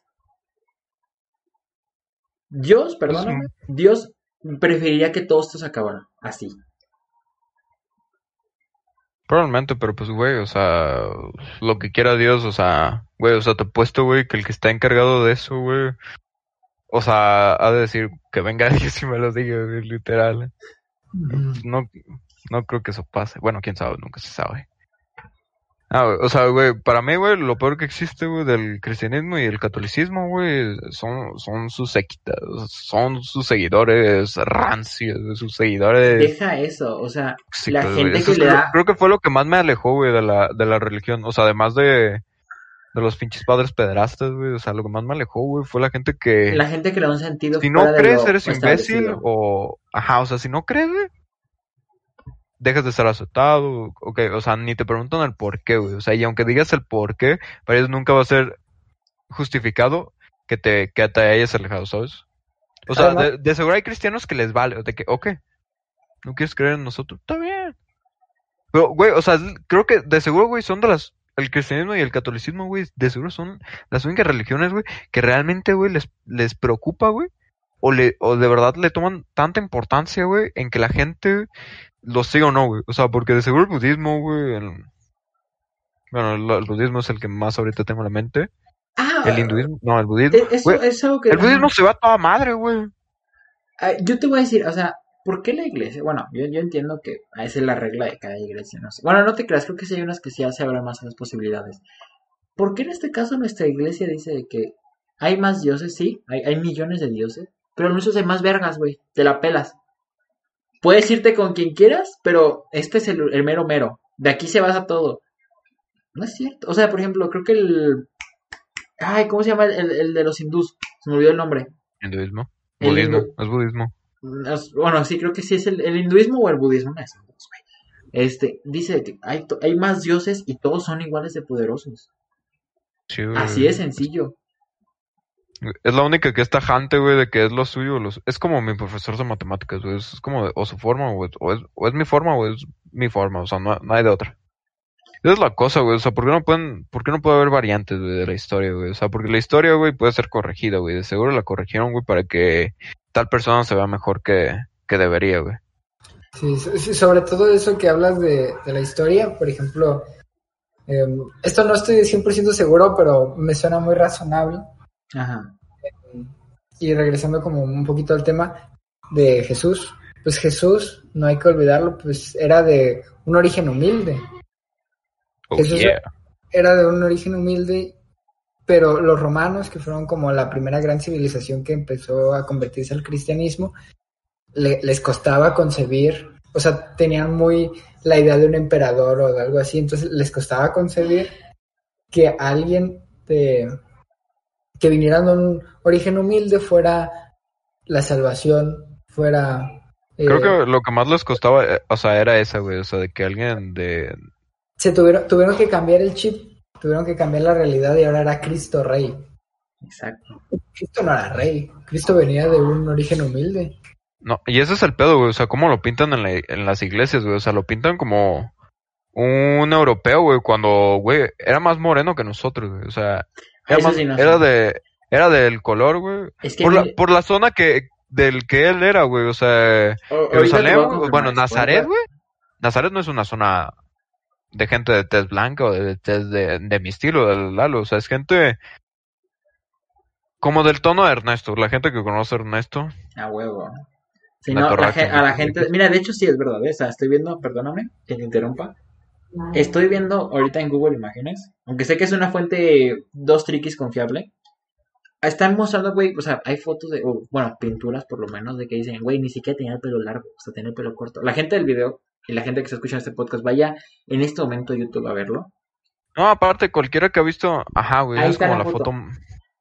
Dios, perdóname, Dios preferiría que todo esto se acabara así. Probablemente, pero pues, güey, o sea, lo que quiera Dios, o sea, güey, o sea, te he puesto, güey, que el que está encargado de eso, güey, o sea, ha de decir que venga Dios y me lo diga, literal. No, no creo que eso pase. Bueno, quién sabe, nunca se sabe. Ah, o sea, güey, para mí, güey, lo peor que existe, güey, del cristianismo y el catolicismo, güey, son, son sus séquitas, son sus seguidores rancios, sus seguidores Deja eso, o sea, La gente que le creo, da- creo que fue lo que más me alejó, güey, de la, de la religión. O sea, además de, de los pinches padres pederastas, güey. O sea, lo que más me alejó, güey, fue la gente que... la gente que le da un sentido si no crees, eres imbécil o... Ajá, o sea, si no crees, güey, dejas de ser aceptado. Ok, o sea, ni te preguntan el por qué, güey. O sea, y aunque digas el por qué, para ellos nunca va a ser justificado que te, que te hayas alejado, ¿sabes? O sea, de seguro hay cristianos que les vale, de que, ok, no quieres creer en nosotros, está bien. Pero, güey, o sea, creo que de seguro, güey, son de las, el cristianismo y el catolicismo, güey, de seguro son las únicas religiones, güey, que realmente, güey, les, les preocupa, güey, o, le, o de verdad le toman tanta importancia, güey, en que la gente los siga o no, güey. O sea, porque de seguro el budismo, güey, el- bueno, el, el budismo es el que más ahorita tengo en la mente. Ah, El hinduismo, no, el budismo. e- eso güey, es algo que... el budismo se va a toda madre, güey. Ah, Yo te voy a decir, o sea, ¿por qué la iglesia? Bueno, yo, yo entiendo que esa es la regla de cada iglesia, no sé. Bueno, no te creas, creo que sí hay unas que sí se abren más a las posibilidades. ¿Por qué en este caso nuestra iglesia dice que hay más dioses? Sí, hay, hay millones de dioses, pero en nuestros hay más vergas, güey, te la pelas. Puedes irte con quien quieras, pero este es el, el mero mero. De aquí se basa todo. No es cierto. O sea, por ejemplo, creo que el... Ay, ¿cómo se llama el, el de los hindús? Se me olvidó el nombre. Hinduismo. Budismo, hindu- es budismo. Bueno, sí, creo que sí es el, el hinduismo o el budismo. dos, güey. Este, dice que hay, más dioses y todos son iguales de poderosos. Sí. Así de sencillo. Es la única que es tajante, güey, de que es lo suyo. los- Es como mi profesor de matemáticas, güey. Es como o su forma, es, o, es, o es mi forma, o es mi forma. O sea, no, no hay de otra. Esa es la cosa, güey. O sea, ¿por qué no pueden, por qué no puede haber variantes, güey, de la historia, güey? O sea, porque la historia, güey, puede ser corregida, güey. De seguro la corrigieron, güey, para que tal persona se vea mejor que, que debería, güey. Sí, so- sí, sobre todo eso que hablas de, de la historia, por ejemplo, eh, esto no estoy 100% seguro, pero me suena muy razonable. Ajá. Y regresando como un poquito al tema de Jesús, pues Jesús, no hay que olvidarlo, pues era de un origen humilde, Oh, yeah. era de un origen humilde, pero los romanos, que fueron como la primera gran civilización que empezó a convertirse al cristianismo, le- les costaba concebir, o sea, tenían muy la idea de un emperador o de algo así, entonces les costaba concebir que alguien de, que viniera de un origen humilde fuera la salvación, fuera... eh, Creo que lo que más les costaba, eh, o sea, era esa, güey. O sea, de que alguien de, se tuvieron, tuvieron que cambiar el chip, tuvieron que cambiar la realidad y ahora era Cristo Rey. Exacto. Cristo no era rey, Cristo venía de un origen humilde. No, y ese es el pedo, güey. O sea, cómo lo pintan en, la- en las iglesias, güey. O sea, lo pintan como, un europeo, güey, cuando, güey, era más moreno que nosotros, güey. O sea, Eso más- sí no sé. era de, era del color, güey. Es que Por la, por la zona que, del que él era, güey. O sea, Jerusalén, confirmar bueno, Nazaret, güey. Nazaret no es una zona de gente de tez blanca o de tez de, de mi estilo, del Lalo. O sea, es gente como del tono de Ernesto. La gente que conoce a Ernesto. A huevo. Si La no, la a la gente. Mira, de hecho sí es verdad. ¿eh? O sea, estoy viendo, perdóname que te interrumpa. Estoy viendo ahorita en Google Imágenes, aunque sé que es una fuente dos triquis confiable. Están mostrando, güey, o sea, hay fotos de, o, bueno, pinturas por lo menos, de que dicen, güey, ni siquiera tenía el pelo largo, o sea, tenía el pelo corto. La gente del video y la gente que está escuchando este podcast, vaya en este momento a YouTube a verlo. No, aparte, cualquiera que ha visto, ajá, güey, Ahí es como la foto. foto.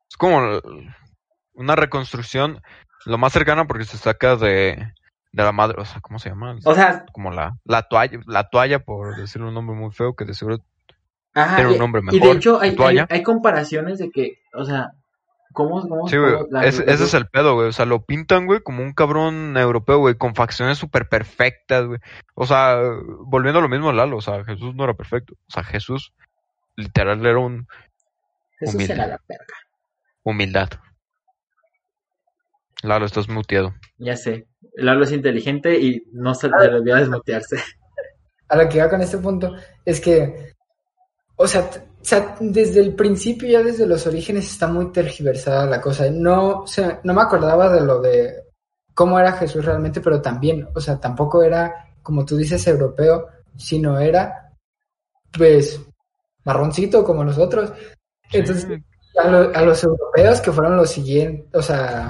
Es como una reconstrucción, lo más cercana porque se saca de, de la madre, o sea, ¿cómo se llama? O sea, como la, la toalla, la toalla, por decirle un nombre muy feo, que de seguro ajá. Tiene un nombre y de mejor, hecho hay, hay, hay comparaciones de que, o sea, ¿cómo, cómo, Sí, güey. la- Ese, la- ese es el pedo, güey. O sea, lo pintan, güey, como un cabrón europeo, güey, con facciones súper perfectas, güey. O sea, volviendo a lo mismo, Lalo, o sea, Jesús no era perfecto. O sea, Jesús literal era un Jesús humilde. era la verga. humildad. Lalo, estás muteado. Ya sé. Lalo es inteligente y no se le olvidó desmutearse. a lo que iba con este punto es que, o sea, o sea, desde el principio, ya desde los orígenes, está muy tergiversada la cosa. No, o sea, no me acordaba de lo de cómo era Jesús realmente, pero también, o sea, tampoco era, como tú dices, europeo, sino era, pues, marroncito como nosotros. Entonces, Sí, a, lo- a los europeos que fueron los siguientes, o sea,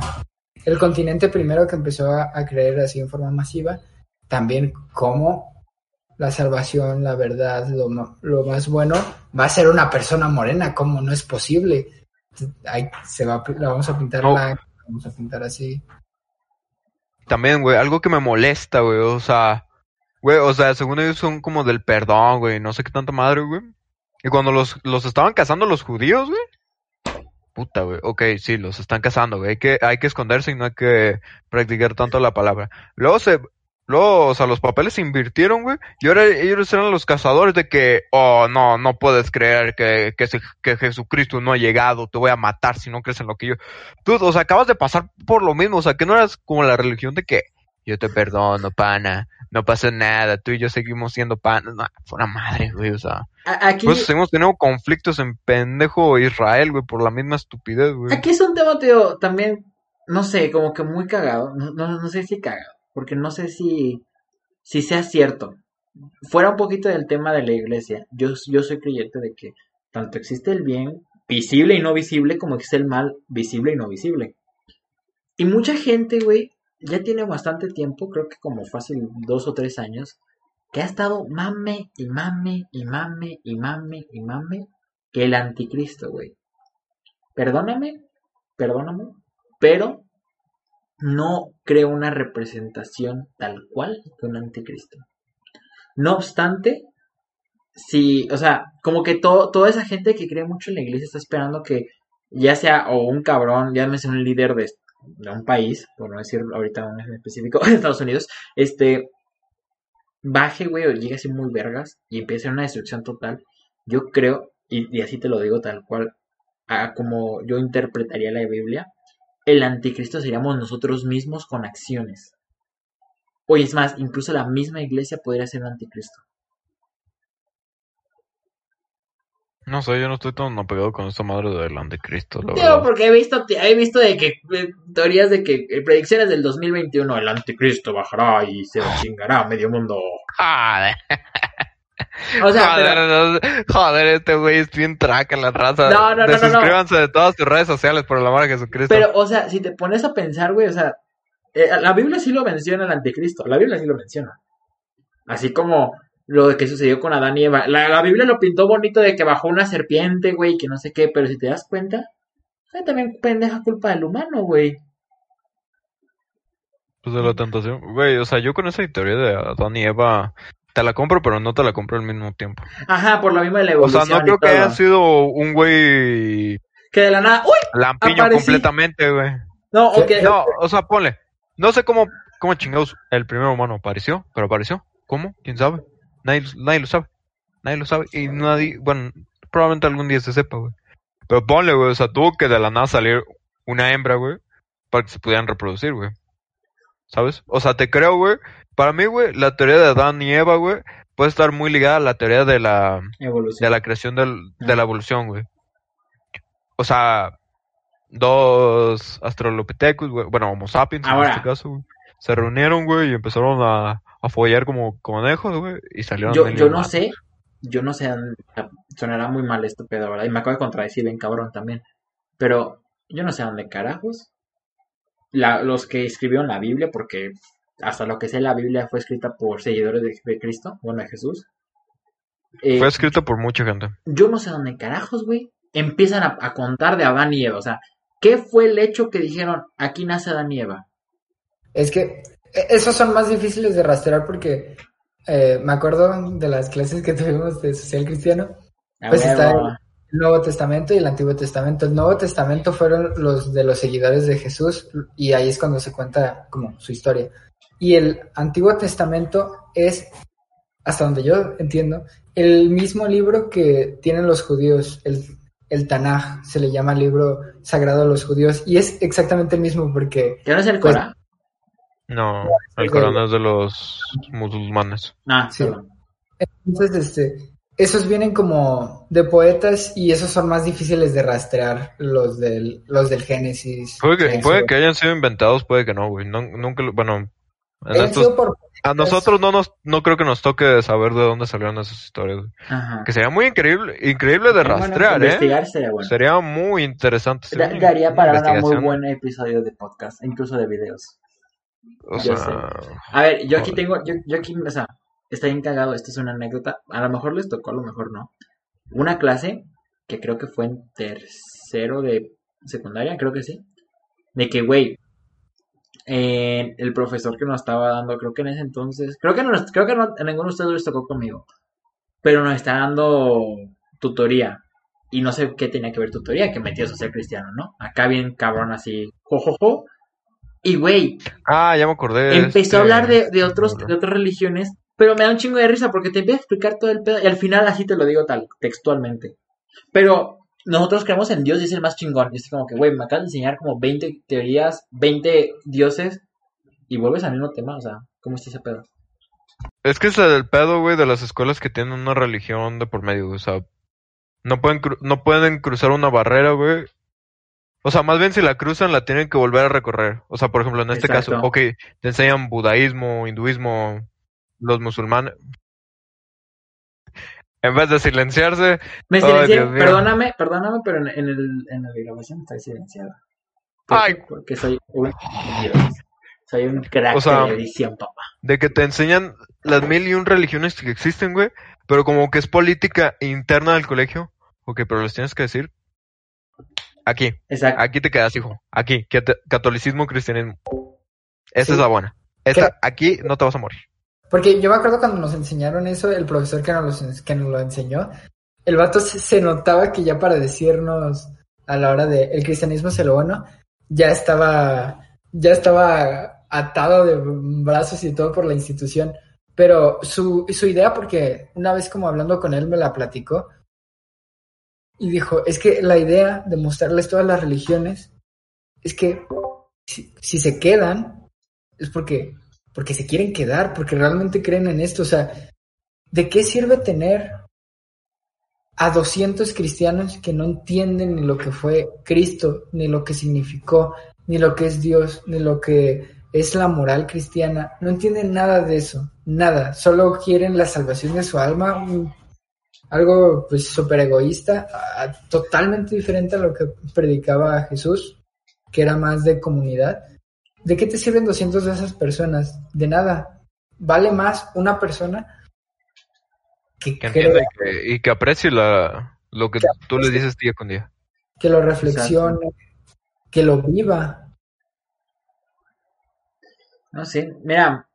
el continente primero que empezó a, a creer así en forma masiva, también como la salvación, la verdad, lo, más bueno, va a ser una persona morena, como no es posible. Ahí se va, la vamos a pintar No. la vamos a pintar así. También, güey, algo que me molesta, güey, o sea, güey, o sea, según ellos son como del perdón, güey, no sé qué tanta madre, güey. Y cuando los, los estaban cazando los judíos, güey. Puta, güey, ok, sí, los están cazando, güey, hay que, hay que esconderse y no hay que practicar tanto la palabra. Luego se, luego, o sea, los papeles se invirtieron, güey, y ahora ellos eran los cazadores de que, oh, no, no puedes creer que, que, que Jesucristo no ha llegado, te voy a matar si no crees en lo que yo... Tú, o sea, acabas de pasar por lo mismo, o sea, que no eras como la religión de que yo te perdono, pana, no pasa nada, tú y yo seguimos siendo pana, no, fue una madre, güey, o sea, Aquí, pues seguimos teniendo conflictos en pendejo Israel, güey, por la misma estupidez, güey. aquí es un tema, tío, también, no sé, como que muy cagado. No, no, no sé si cagado, porque no sé si, si sea cierto. Fuera un poquito del tema de la iglesia, yo, yo soy creyente de que tanto existe el bien visible y no visible, como existe el mal visible y no visible. Y mucha gente, güey, ya tiene bastante tiempo, creo que como fácil dos o tres años, que ha estado mame y mame y mame y mame y mame que el anticristo, güey. Perdóname, perdóname, pero no creo una representación tal cual de un anticristo. No obstante, si, o sea, como que toda esa gente que cree mucho en la iglesia está esperando que ya sea o un cabrón, ya sea un líder de, de un país, por no decir ahorita un específico, Estados Unidos, este, baje, güey, o llegue así muy vergas y empiece una destrucción total. Yo creo, y, así te lo digo tal cual, a como yo interpretaría la Biblia, el anticristo seríamos nosotros mismos con acciones. Oye, es más, incluso la misma iglesia podría ser un anticristo. No sé, yo no estoy tan apegado con esta madre del anticristo, la Tío, verdad. porque he visto, he visto de que eh, teorías de que eh, predicciones del 2021, el anticristo bajará y se chingará a medio mundo. Joder, O sea, pero- joder, joder, este güey es bien traca la raza. No, no, no, no, no. Suscríbanse de todas tus redes sociales por el amor a Jesucristo. Pero, o sea, si te pones a pensar, güey, o sea, eh, la Biblia sí lo menciona el anticristo, la Biblia sí lo menciona. Así como lo que sucedió con Adán y Eva. La, la Biblia lo pintó bonito de que bajó una serpiente, güey, que no sé qué, pero si te das cuenta, eh, también pendeja culpa del humano, güey. Pues de la tentación. Güey, o sea, yo con esa teoría de Adán y Eva te la compro, pero no te la compro al mismo tiempo. Ajá, por la misma de la O sea, no creo que haya sido un güey Que de la nada, ¡uy! lampiño Aparecí. completamente, güey. No, ¿Qué? ok. No, o sea, ponle. No sé cómo, cómo chingados el primer humano apareció, pero apareció. ¿Cómo? ¿Quién sabe? Nadie, nadie lo sabe. Nadie lo sabe. Y nadie, bueno, probablemente algún día se sepa, güey. Pero ponle, güey, o sea, tuvo que de la nada salir una hembra, güey, para que se pudieran reproducir, güey. ¿Sabes? O sea, te creo, güey. Para mí, güey, la teoría de Adán y Eva, güey, puede estar muy ligada a la teoría de la, Evolución. de la creación del, de la evolución, güey. O sea, dos Australopithecus, güey, bueno, Homo sapiens Ahora. en este caso, güey, se reunieron, güey, y empezaron a, a follar como conejos, güey, y salieron Yo, yo no sé, yo no sé, sonará muy mal esto, pedo, ¿verdad? Y me acabo de contradecir bien cabrón también. Pero yo no sé dónde carajos. La, los que escribieron la Biblia, porque hasta lo que sé, la Biblia fue escrita por seguidores de, Cristo, bueno, de Jesús. Eh, Fue escrito por mucha gente. yo no sé dónde carajos, güey, empiezan a, a contar de Adán y Eva. O sea, ¿qué fue el hecho que dijeron, aquí nace Adán y Eva? Es que esos son más difíciles de rastrear porque eh, me acuerdo de las clases que tuvimos de social cristiano, Pues está el Nuevo Testamento y el Antiguo Testamento. El Nuevo Testamento fueron los de los seguidores de Jesús y ahí es cuando se cuenta como su historia. Y el Antiguo Testamento es, hasta donde yo entiendo, el mismo libro que tienen los judíos, el, el Tanaj, se le llama libro sagrado a los judíos y es exactamente el mismo porque ¿Qué no es el Pues- Corán? No, el Corán de- es de los musulmanes. Ah, Sí. Entonces, este, esos vienen como de poetas y esos son más difíciles de rastrear, los del, los del Génesis. Puede que, Éxodo. puede que hayan sido inventados, puede que no, güey. No, nunca, bueno, en Hayan estos- sido por- a nosotros no nos, no creo que nos toque saber de dónde salieron esas historias. güey. Ajá. Que sería muy increíble, increíble de Bueno, rastrear, ¿eh? investigar sería bueno. Sería muy interesante. sería daría para un muy buen episodio de podcast, incluso de videos. O yo sea, A ver, yo aquí tengo, yo, yo aquí, o sea, está bien cagado, esto es una anécdota, a lo mejor les tocó, a lo mejor no. Una clase que creo que fue en tercero de secundaria, creo que sí, de que, güey, eh, el profesor que nos estaba dando, creo que en ese entonces, creo que no, creo que no, a ninguno de ustedes les tocó conmigo, pero nos está dando tutoría. Y no sé qué tenía que ver tutoría, que metió a ser cristiano, ¿no? Acá bien cabrón así, jojojo. Y güey, ah, ya me acordé. empezó este, a hablar de, de otros de otras religiones, pero me da un chingo de risa porque te empieza a explicar todo el pedo y al final así te lo digo tal, textualmente. Pero nosotros creemos en Dios y es el más chingón. Y es como que, güey, me acabas de enseñar como 20 teorías, 20 dioses y vuelves al mismo tema, o sea, ¿cómo está ese pedo? Es que es el pedo, güey, de las escuelas que tienen una religión de por medio. O sea, no pueden, cru- no pueden cruzar una barrera, güey. O sea, más bien si la cruzan, la tienen que volver a recorrer. O sea, por ejemplo, en este Exacto. caso, ok, te enseñan budaísmo, hinduismo, los musulmanes. En vez de silenciarse, Me silencié, perdóname, perdóname, pero en, en el, en la grabación está silenciado. ¿Por Ay. Porque soy un Dios. Soy un crack O sea, de edición, papá. de que te enseñan las mil y un religiones que existen, güey, pero como que es política interna del colegio. Ok, pero les tienes que decir. Aquí, Exacto. Aquí te quedas, hijo. Aquí, cat- catolicismo, cristianismo. Esa Sí. es la buena. Esta, ¿Qué? aquí no te vas a morir. Porque yo me acuerdo cuando nos enseñaron eso, el profesor que nos, que nos lo enseñó, el vato se, se notaba que ya para decirnos a la hora de el cristianismo es lo bueno, ya estaba, ya estaba atado de brazos y todo por la institución. Pero su, su idea, porque una vez como hablando con él me la platicó, y dijo, es que la idea de mostrarles todas las religiones es que si, se quedan, es porque porque se quieren quedar, porque realmente creen en esto. O sea, ¿de qué sirve tener a 200 cristianos que no entienden ni lo que fue Cristo, ni lo que significó, ni lo que es Dios, ni lo que es la moral cristiana? No entienden nada de eso, nada. Solo quieren la salvación de su alma, algo pues súper egoísta, a- totalmente diferente a lo que predicaba Jesús, que era más de comunidad. ¿De qué te sirven 200 de esas personas? De nada. Vale más una persona que, Que crea, entienda y que, y que aprecie la, lo que tú le dices día con día. que lo reflexione, que lo viva. No sé, mira,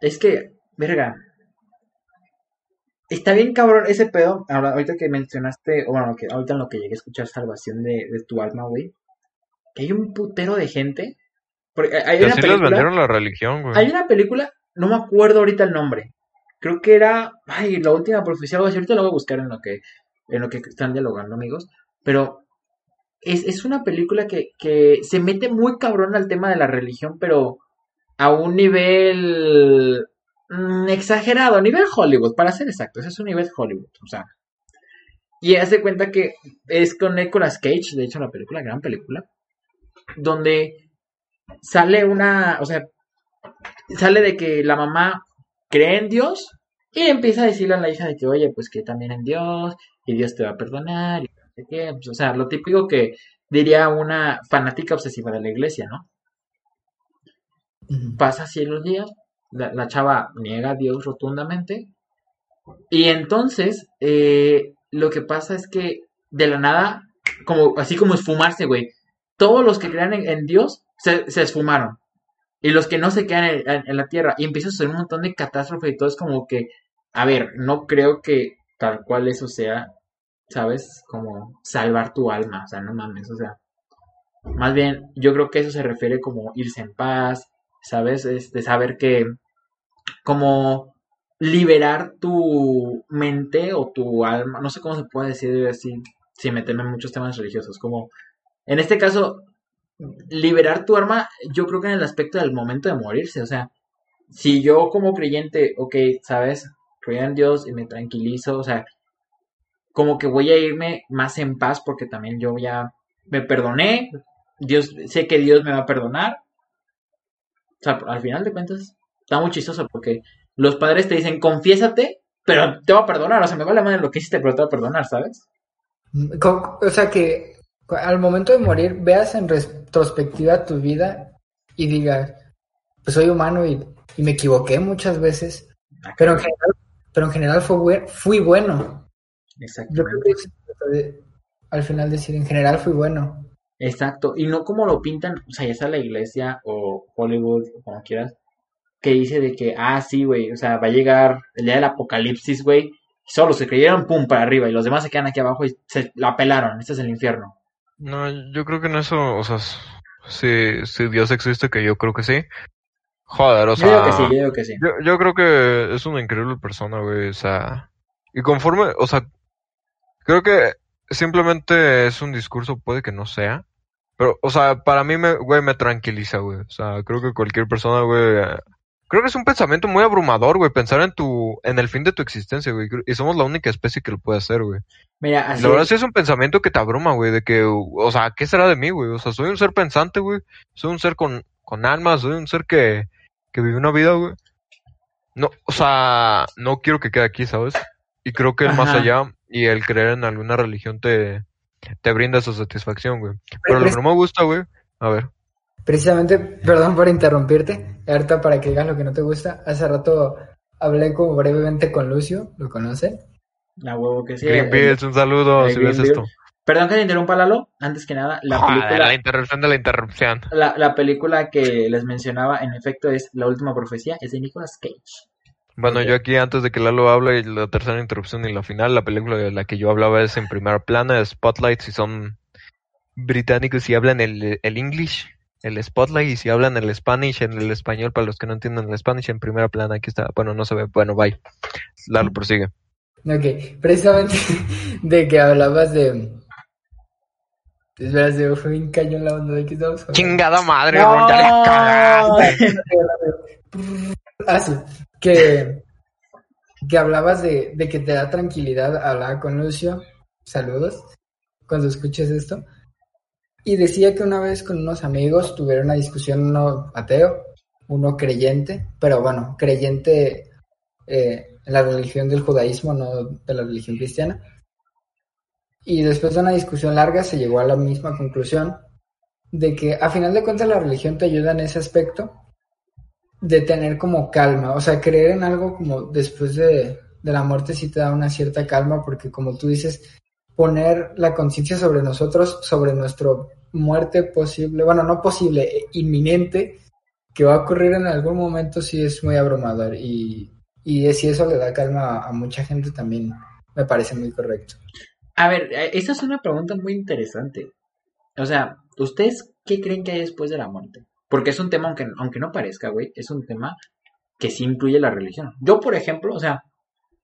es que, verga, está bien cabrón ese pedo. Ahora, ahorita que mencionaste, o bueno, que ahorita en lo que llegué a escuchar salvación de, de tu alma, güey, que hay un putero de gente. Porque hay Y una así les película, vendieron la religión, güey. hay una película, no me acuerdo ahorita el nombre, creo que era, ay, la última profecía, algo así, ahorita lo voy a buscar en lo que, en lo que están dialogando, amigos, pero es, es una película que, que se mete muy cabrón al tema de la religión, pero a un nivel mm, exagerado, a nivel Hollywood, para ser exactos, es un nivel Hollywood, o sea, y hace cuenta que es con Nicolas Cage, de hecho la película, gran película, donde sale una, o sea, sale de que la mamá cree en Dios y empieza a decirle a la hija de que, oye, pues que también en Dios y Dios te va a perdonar y no sé qué, pues, o sea, lo típico que diría una fanática obsesiva de la iglesia, ¿no? Pasa así los días, la, chava niega a Dios rotundamente y entonces eh, lo que pasa es que de la nada, como así como esfumarse, güey, todos los que crean en, Dios se, se esfumaron. Y los que no se quedan en la tierra. Y empieza a suceder un montón de catástrofes y todo es como que, a ver, no creo que tal cual eso sea, ¿sabes? Como salvar tu alma, o sea, no mames, o sea. Más bien, yo creo que eso se refiere como irse en paz, ¿sabes? Es de saber que, como liberar tu mente o tu alma, no sé cómo se puede decir así, sin meterme en muchos temas religiosos, como, en este caso, liberar tu alma, yo creo que en el aspecto del momento de morirse, o sea, si yo como creyente, ok, sabes, creo en Dios y me tranquilizo, o sea, como que voy a irme más en paz porque también yo ya me perdoné, Dios, sé que Dios me va a perdonar. O sea, al final de cuentas, está muy chistoso porque los padres te dicen, confiésate, pero te va a perdonar, o sea, me vale madre lo que hiciste, pero te va a perdonar, ¿sabes? O sea que al momento de morir veas en retrospectiva tu vida y digas, pues soy humano y, y me equivoqué muchas veces, pero en general, pero en general fue buen- fui bueno. Yo creo que al final decir, en general fui bueno. Exacto, y no como lo pintan, o sea, ya sea la iglesia o Hollywood, o como quieras, que dice de que, ah, sí, güey, o sea, va a llegar el día del apocalipsis, güey, solo se creyeron, pum, para arriba, y los demás se quedan aquí abajo y se la pelaron, este es el infierno. No, yo creo que en eso, o sea, si, si Dios existe, que yo creo que sí. Joder, o Yo digo que sea, sí, yo digo que sí. yo, yo creo que es una increíble persona, güey, o sea, y conforme, o sea, creo que simplemente es un discurso, puede que no sea, pero, o sea, para mí, me, güey, me tranquiliza, güey, o sea, creo que cualquier persona, güey, eh, creo que es un pensamiento muy abrumador, güey, pensar en tu, en el fin de tu existencia, güey, y somos la única especie que lo puede hacer, güey. Mira, así La verdad es. sí es un pensamiento que te abruma, güey, de que, o sea, ¿qué será de mí, güey? O sea, soy un ser pensante, güey. Soy un ser con, con alma, soy un ser que, que vive una vida, güey. No, o sea, no quiero que quede aquí, ¿sabes? Y creo que el más allá y el creer en alguna religión te, te brinda esa satisfacción, güey. Pero lo que no me gusta, güey, a ver. Precisamente, perdón por interrumpirte, ahorita para que digas lo que no te gusta, hace rato hablé como brevemente con Lucio, ¿lo conocen? A huevo que sí. Greenpeace, un saludo el si ves esto. Perdón que le interrumpa, Lalo. Antes que nada, la Joder, película, la interrupción de la interrupción. la, la película que les mencionaba, en efecto, es La Última Profecía, es de Nicolas Cage. Bueno, yo aquí antes de que Lalo hable y la tercera interrupción y la final, la película de la que yo hablaba es en primera plana, Spotlight, si son británicos y hablan el, el English, el Spotlight, y si hablan el Spanish, en el español, para los que no entienden el Spanish, en primera plana, aquí está, bueno, no se ve, bueno, bye. Lalo, prosigue. Ok, precisamente de que hablabas de... Espera, se fue bien cañón la onda de que estamos. Chingada madre, No. Ya cagaste. Ah, sí, que, que hablabas de, de que te da tranquilidad hablar con Lucio, saludos, cuando escuches esto, y decía que una vez con unos amigos tuvieron una discusión, uno ateo, uno creyente, pero bueno, creyente eh, en la religión del judaísmo, no de la religión cristiana, y después de una discusión larga se llegó a la misma conclusión de que a final de cuentas la religión te ayuda en ese aspecto de tener como calma, o sea, creer en algo como después de, de la muerte sí te da una cierta calma porque como tú dices, poner la conciencia sobre nosotros, sobre nuestra muerte posible, bueno, no posible, eh, inminente, que va a ocurrir en algún momento sí es muy abrumador y, y si eso le da calma a, a mucha gente también me parece muy correcto. A ver, eh, esa es una pregunta muy interesante. O sea, ¿ustedes qué creen que hay después de la muerte? Porque es un tema, aunque, aunque no parezca, güey, es un tema que sí incluye la religión. Yo, por ejemplo, o sea,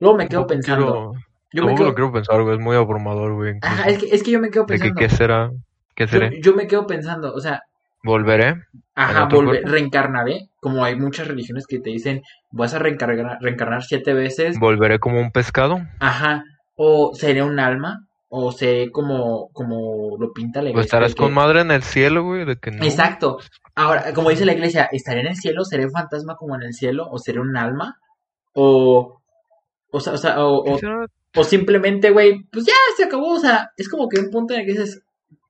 luego me quedo pensando. quiero- yo me quedo, lo quiero pensar, güey. Es muy abrumador, güey. ajá, es que, es que yo me quedo De que, pensando. ¿qué será? ¿Qué yo, seré? yo me quedo pensando, o sea, ¿Volveré? ajá, otro volver, cuerpo? reencarnaré, como hay muchas religiones que te dicen, vas a reencarnar, reencarnar siete veces, ¿Volveré como un pescado? ajá, o seré un alma, o seré como, como lo pinta la ¿O iglesia. estarás de que- con madre en el cielo, güey? De que no. Exacto. Ahora, como dice la iglesia, ¿estaré en el cielo? ¿Seré un fantasma como en el cielo? ¿O seré un alma? O, o, sea, o, sea, o, ¿Qué o- o simplemente, güey, pues ya se acabó. O sea, es como que un punto en el que dices,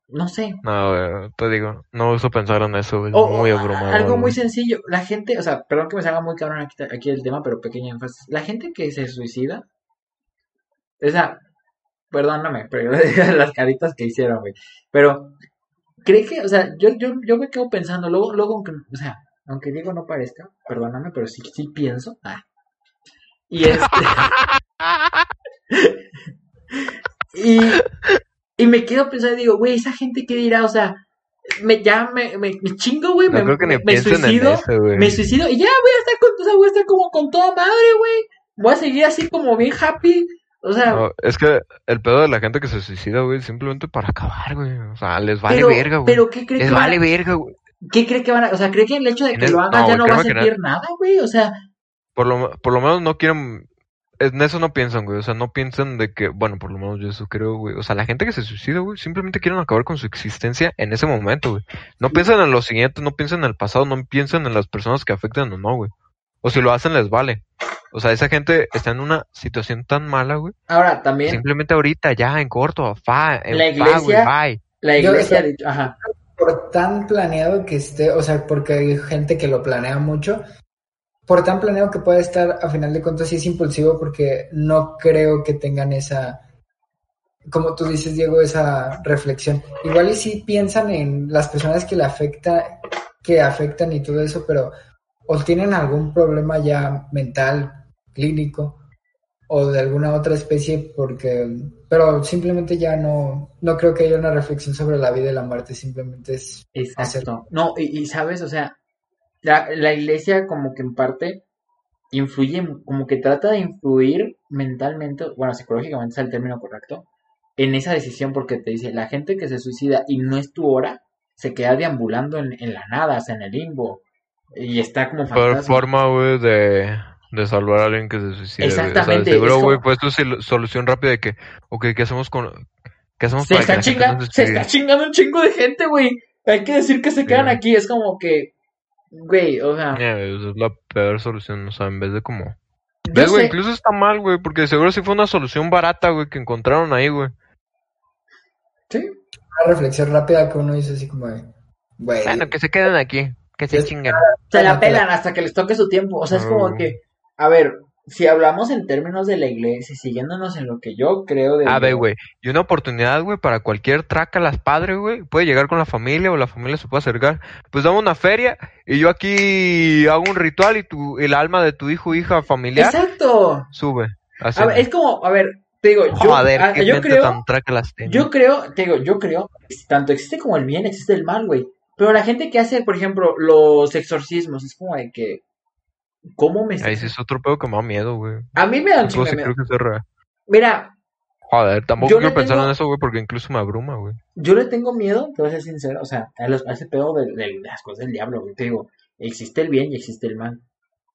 no sé. No, güey, te digo, no uso pensar en eso, güey. Muy o abrumador. algo muy sencillo. La gente, o sea, perdón que me salga muy cabrón aquí, aquí el tema, pero pequeño énfasis. La gente que se suicida, o sea, perdóname, pero las caritas que hicieron, güey. Pero, ¿cree que, o sea, yo, yo, yo me quedo pensando, luego, luego, aunque, o sea, aunque digo no parezca, perdóname, pero sí, sí pienso. Ah. Y este. y, y me quedo pensando y digo, güey, esa gente que dirá, o sea, me, ya me, me, me chingo, güey, No me, me, suicido, eso, me suicido y ya voy a estar con, o sea, voy a estar como con toda madre, güey. Voy a seguir así como bien happy. O sea, No, es que el pedo de la gente que se suicida, güey, simplemente para acabar, güey. O sea, les vale pero, verga, güey. pero ¿qué cree Les que van a- vale verga, güey. ¿Qué cree que van a, o sea, cree que el hecho de que lo hagas no, ya no va a que sentir nada, güey? O sea, Por lo, por lo menos no quieren. En eso no piensan, güey. O sea, no piensan de que. Bueno, por lo menos yo eso creo, güey. O sea, la gente que se suicida, güey, simplemente quieren acabar con su existencia en ese momento, güey. No piensan en lo siguiente, no piensan en el pasado, no piensan en las personas que afectan o no, güey. O si lo hacen, les vale. O sea, esa gente está en una situación tan mala, güey. ahora también Simplemente ahorita, ya, en corto, fa, en La fa, güey, iglesia- bye. la iglesia ha dicho, ajá, por tan planeado que esté, o sea, porque hay gente que lo planea mucho, por tan planeado que pueda estar, a final de cuentas sí es impulsivo porque no creo que tengan esa, como tú dices, Diego, esa reflexión. Igual y sí piensan en las personas que le afecta, que afectan y todo eso, pero o tienen algún problema ya mental, clínico, o de alguna otra especie, porque, pero simplemente ya no, no creo que haya una reflexión sobre la vida y la muerte, simplemente es exacto. No, y, y sabes, o sea, la, la iglesia como que en parte influye, como que trata de influir mentalmente, bueno, psicológicamente es el término correcto, en esa decisión porque te dice, la gente que se suicida y no es tu hora, se queda deambulando en, en la nada, o sea, en el limbo, y está como fantasma. forma, güey, de, de salvar a alguien que se suicida. Exactamente, O sea, de seguro, güey, como- pues tu solución rápida de que, ok, ¿qué hacemos con. ¿Qué hacemos Se para que está, chingando, no se se está chingando un chingo de gente, güey. Hay que decir que se quedan Sí. aquí. Es como que, güey, o sea, esa es la peor solución, o sea, en vez de como... ¿Ves, güey? Incluso está mal, güey, porque seguro sí fue una solución barata, güey, que encontraron ahí, güey. sí, una reflexión rápida que uno dice así como de, güey, Bueno, que se queden aquí, que se chinguen. se la pelan hasta que les toque su tiempo. O sea, es como Mm. que, a ver, si hablamos en términos de la iglesia, siguiéndonos en lo que yo creo de A ver, güey, y una oportunidad, güey, para cualquier traca las padres, güey, puede llegar con la familia o la familia se puede acercar. Pues damos una feria y yo aquí hago un ritual y tu, el alma de tu hijo, hija, familiar, Exacto. sube. Así. A ver, es como, a ver, te digo, yo, Joder, ah, yo creo, tan. Yo creo, te digo, yo creo, tanto existe como el bien, existe el mal, güey. Pero la gente que hace, por ejemplo, los exorcismos, es como de que, ¿cómo me... Ahí es otro pedo que me da miedo, güey. A mí me da un sí miedo. Mira, Joder, tampoco quiero pensar tengo- en eso, güey, porque incluso me abruma, güey. yo le tengo miedo, te voy a ser sincero, o sea, a, los- a ese pedo de, de las cosas del diablo, güey. Te digo, existe el bien y existe el mal.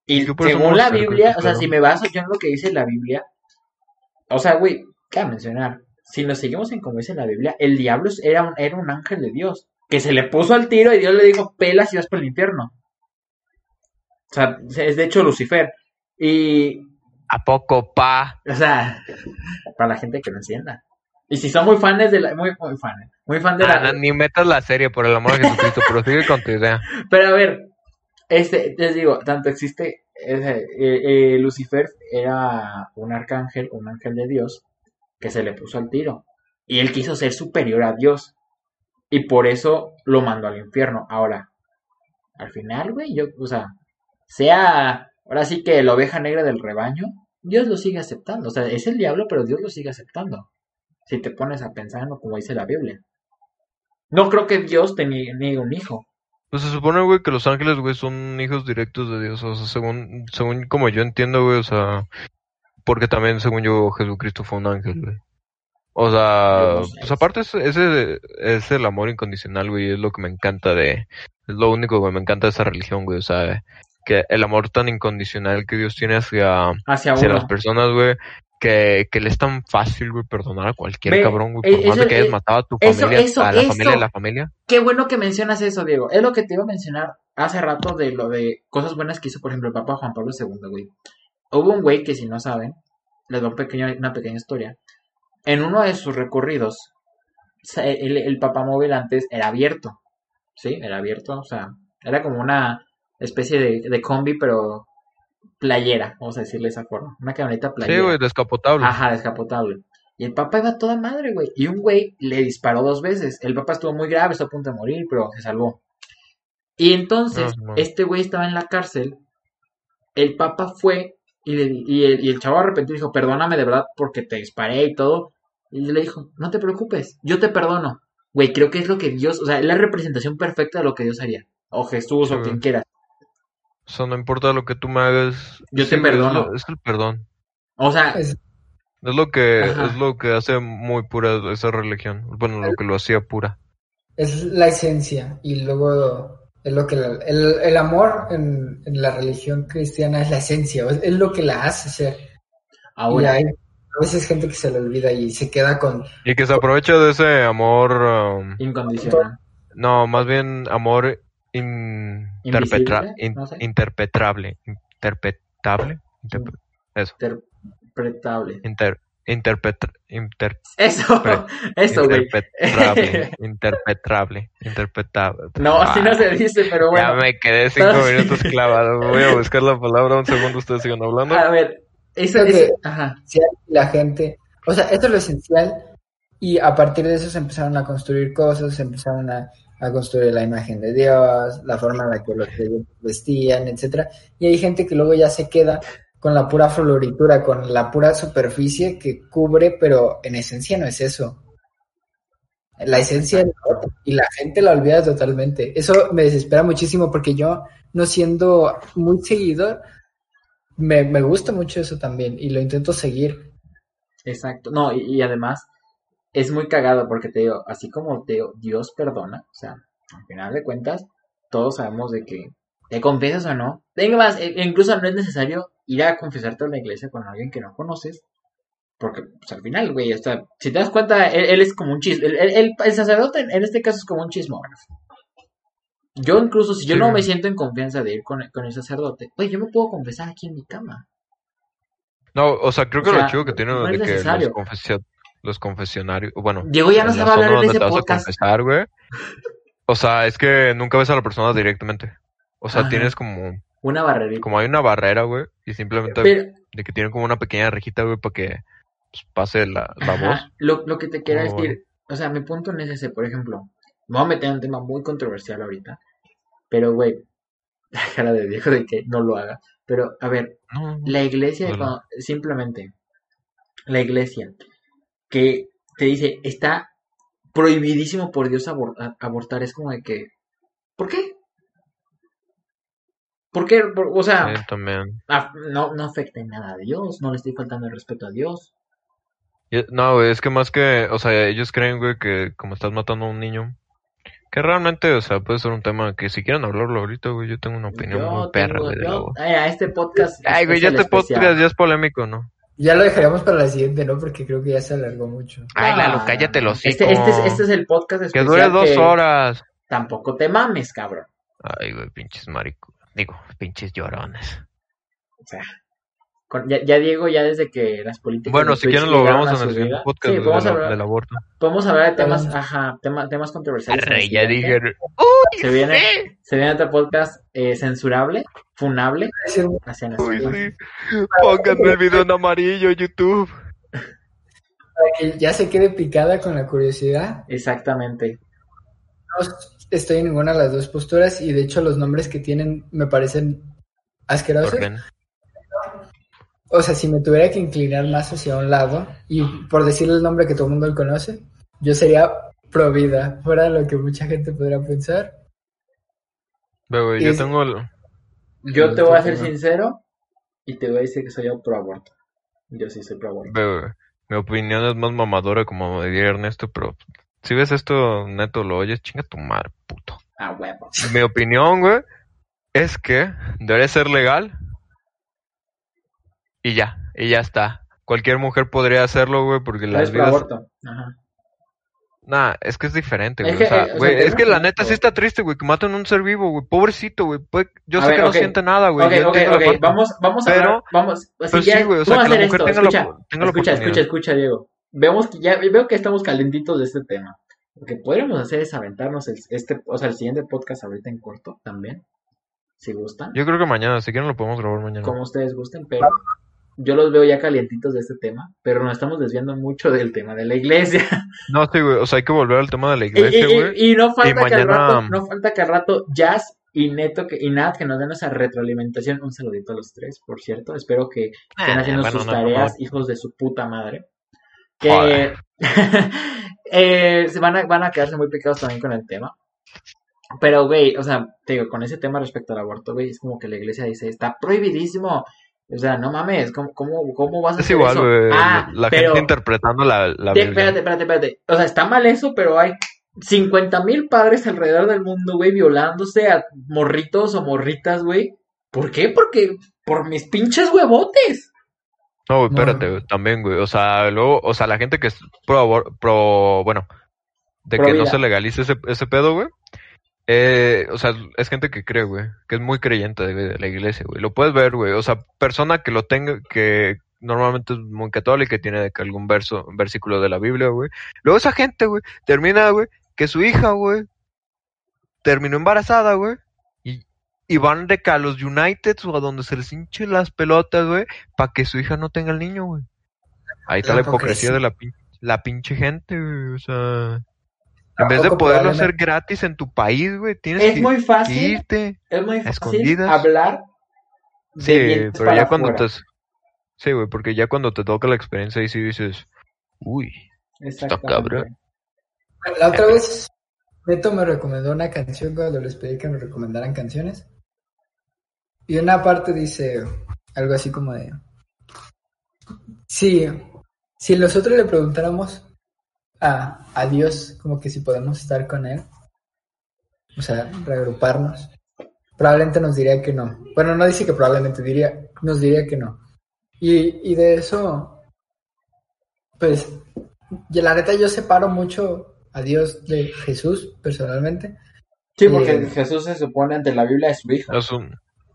Y según la Biblia, o sea, si me baso yo en lo que dice la Biblia, o sea, güey, cabe mencionar, si nos seguimos en como dice la Biblia, el diablo era un, era un ángel de Dios, que se le puso al tiro y Dios le dijo, pelas y vas por el infierno. O sea, es de hecho Lucifer. Y, ¿A poco, pa? o sea, para la gente que no entienda. Y si son muy fans de la, muy, muy fans, muy fan de la, Ah, no, ni metas la serie, por el amor de Jesucristo, pero sigue con tu idea. Pero a ver, este, les digo, tanto existe, eh, eh, Lucifer era un arcángel, un ángel de Dios, que se le puso al tiro. Y él quiso ser superior a Dios. Y por eso lo mandó al infierno. Ahora, al final, güey, yo, o sea, sea, ahora sí que la oveja negra del rebaño, Dios lo sigue aceptando. O sea, es el diablo, pero Dios lo sigue aceptando. Si te pones a pensar en lo como dice la Biblia. No creo que Dios te niegue un hijo. Pues se supone, güey, que los ángeles, güey, son hijos directos de Dios. O sea, según, según como yo entiendo, güey, o sea, porque también, según yo, Jesucristo fue un ángel, güey. O sea, pues aparte es, ese es el amor incondicional, güey, es lo que me encanta de, es lo único que me encanta de esa religión, güey, o sea, que el amor tan incondicional que Dios tiene hacia, Hacia las personas, güey, que, que le es tan fácil, güey, perdonar a cualquier Ve, cabrón, güey, eh, por más eso- de que hayas eh, matado a tu familia, eso- a la familia de la familia. Qué bueno que mencionas eso, Diego. Es lo que te iba a mencionar hace rato de lo de cosas buenas que hizo, por ejemplo, el Papa Juan Pablo II, güey. Hubo un güey que, si no saben, les doy un pequeño- una pequeña historia. En uno de sus recorridos, el, el papamóvil antes era abierto. ¿Sí? Era abierto, o sea, era como una especie de, de combi, pero playera, vamos a decirle de esa forma. Una camioneta playera. Sí, güey, descapotable. Ajá, descapotable. Y el papá iba toda madre, güey. Y un güey le disparó dos veces. El papá estuvo muy grave, estuvo a punto de morir, pero se salvó. Y entonces, Ah, no. este güey estaba en la cárcel. El papá fue y, le- y el, y el chavo arrepentido dijo, perdóname de verdad porque te disparé y todo. Y le dijo, no te preocupes, yo te perdono. Güey, creo que es lo que Dios, o sea, es la representación perfecta de lo que Dios haría. O Jesús, o quien quiera. O sea, no importa lo que tú me hagas. Yo te es perdono. lo- Es, el perdón. O sea, Es- Es lo que Ajá. es lo que hace muy pura esa religión. Bueno, lo que lo hacía pura. es la esencia y luego es lo que la- el, el amor en, en la religión cristiana es la esencia, es, es lo que la hace ser. Y ahora, hay a veces gente que se le olvida y se queda con Y que se aprovecha de ese amor. um, incondicional. no, más bien amor in- interpetra- in- no sé. interpretable. Interpretable. Interpe- eso. Interpretable. Inter, interpetra- inter- Eso, eso, güey. interpretable. interpretable. Interpretable. No, así no Ah, se dice, pero bueno. Ya me quedé cinco Pero sí. minutos clavado. Voy a buscar la palabra un segundo. Ustedes sigan hablando. A ver, eso, eso- que- ajá. esencial y la gente, o sea, esto es lo esencial y a partir de eso se empezaron a construir cosas, se empezaron a, a construir la imagen de Dios, la forma en la que los creyentes vestían, etcétera, y hay gente que luego ya se queda con la pura floritura, con la pura superficie que cubre, pero en esencia no es eso. La esencia es y la gente la olvida totalmente. Eso me desespera muchísimo porque yo, no siendo muy seguidor, me, me gusta mucho eso también y lo intento seguir. Exacto. No, y, y además es muy cagado porque te digo, así como te digo, Dios perdona, o sea, al final de cuentas, todos sabemos de que te confiesas o no. Venga más, e- incluso no es necesario ir a confesarte a la iglesia con alguien que no conoces. Porque pues, al final, güey, sea, si te das cuenta, él, él es como un chisme. El, el- el- el sacerdote en, este caso es como un chismógrafo. Yo incluso, si yo Sí. no me siento en confianza de ir con, con el sacerdote, güey, yo me puedo confesar aquí en mi cama. No, o sea, creo que O sea, lo chido que tiene no de que los, confesio- los confesionarios, bueno, Diego ya no la zona hablar donde ese podcast. confesar, güey. O sea, es que nunca ves a la persona directamente. O sea, Ajá. tienes como, Una barrerita. como hay una barrera, güey, y simplemente Pero, de que tienen como una pequeña rejita, güey, para que pues, pase la, la Ajá, voz. Lo, lo que te quiero decir, o sea, mi punto no es ese, por ejemplo, me voy a meter en un tema muy controversial ahorita, pero güey, la cara de viejo de que no lo haga, pero a ver, No, la iglesia, cuando- simplemente, la iglesia, que te dice, está prohibidísimo por Dios abor- abortar, es como de que, ¿por qué? ¿Por qué? Por- o sea, sí, también. af- no, no afecta en nada a Dios, no le estoy faltando el respeto a Dios. No, güey, es que más que, o sea, ellos creen, güey, que como estás matando a un niño, que realmente, o sea, puede ser un tema que si quieren hablarlo ahorita, güey, yo tengo una opinión Yo muy perra, güey, a este podcast. Ay, güey, ya este especial. podcast ya es polémico, ¿no? Ya lo dejaremos para la siguiente, ¿no? Porque creo que ya se alargó mucho. Ay, Lalo, Ah, cállate los este, este, es, este es el podcast Que especial. dure dos que horas. Tampoco te mames, cabrón. Ay, güey, pinches maricos. Digo, pinches llorones. O sea, con- ya, ya Diego, ya desde que las políticas. Bueno, si quieren lo hablamos a en el podcast Sí, de podemos, la- hablar, del aborto. podemos hablar de temas, Vamos. ajá, tema- temas controversiales. Arre, ya dije. ¡Uy, Se viene, sí! se viene otro podcast eh, censurable, funable, nuestro Uy, sí. Pónganme el video en amarillo, YouTube. para que ya se quede picada con la curiosidad. Exactamente. Estoy en ninguna de las dos posturas y de hecho los nombres que tienen me parecen asquerosos. ¿Por qué? O sea, si me tuviera que inclinar más hacia un lado, y por decirle el nombre que todo el mundo conoce, yo sería pro vida, fuera de lo que mucha gente podrá pensar. Y yo es- tengo. Yo te voy a ser sincero y te voy a decir que soy pro aborto. Yo sí soy pro aborto. güey, mi opinión es más mamadora, como diría Ernesto, pero si ves esto, neto, lo oyes, chinga tu madre, puto. Ah, huevo. Mi opinión, güey, es que debería ser legal y ya, y ya está. Cualquier mujer podría hacerlo, güey, porque las es vidas... aborto. Ajá. Nah, es que es diferente, Es güey. que, o eh, o sea, sea, güey, es que la neta sí está triste, güey, que maten a un ser vivo, güey. Pobrecito, güey. Yo A sé ver, que no siente nada, güey. Ok, ok, ok. Vamos, vamos a Pero- hablar. Vamos. así pero ya, sí, güey, o sea, que la mujer esto. tenga escucha, tenga la escucha, escucha, escucha, Diego. Vemos que ya veo que estamos calentitos de este tema. Lo que podríamos hacer es aventarnos el, este, o sea, el siguiente podcast ahorita en corto también. Si gustan. Yo creo que mañana, si quieren lo podemos grabar mañana. como ustedes gusten, pero yo los veo ya calientitos de este tema, pero nos estamos desviando mucho del tema de la iglesia. No, sí, güey. O sea, hay que volver al tema de la iglesia, y- güey. y no falta que al rato, no falta que al rato Jazz y Neto que, y Nat que nos den esa retroalimentación. Un saludito a los tres, por cierto. Espero que estén Ah, haciendo bueno, sus no, no, tareas, no. hijos de su puta madre. Que eh, se van a, van a quedarse muy picados también con el tema. Pero, güey, o sea, te digo, con ese tema respecto al aborto, güey, es como que la iglesia dice, está prohibidísimo. O sea, no mames, ¿cómo, cómo, cómo vas a Es hacer igual, eso? güey. Ah, la pero- gente interpretando la, la espérate, espérate, espérate. O sea, está mal eso, pero hay 50 mil padres alrededor del mundo, güey, violándose a morritos o morritas, güey. ¿Por qué? Porque por mis pinches huevotes. No, güey, espérate, güey, también, güey. O sea, luego, o sea, la gente que es pro, pro bueno, de Pro que no se legalice ese, ese pedo, güey. Eh, o sea, es gente que cree, güey, que es muy creyente de, de la iglesia, güey. Lo puedes ver, güey. O sea, persona que lo tenga, que normalmente es muy católica y tiene de que algún verso, versículo de la Biblia, güey. Luego esa gente, güey, termina, güey, que su hija, güey, terminó embarazada, güey. Y, van de que a los United o a donde se les hinche las pelotas, güey, para que su hija no tenga el niño, güey. Ahí está La la, hipocresía de la, pin- la pinche gente, güey. O sea, en vez de poderlo hacer gratis en tu país, güey, tienes Es que, muy fácil, irte. es muy a fácil escondidas. hablar de Sí, pero para ya cuando te... Sí, güey, porque ya cuando te toca la experiencia ahí sí dices, uy, Exactamente. cabrón. La otra vez, Neto me recomendó una canción cuando les pedí que me recomendaran canciones. Y una parte dice algo así como de... Sí, si nosotros le preguntáramos a, a Dios como que si podemos estar con Él, o sea, reagruparnos, probablemente nos diría que no. Bueno, no dice que probablemente diría, nos diría que no. Y, y de eso, pues, y la neta yo separo mucho a Dios de Jesús personalmente. Sí, porque Eh, Jesús se supone ante la Biblia es su hijo. Es un-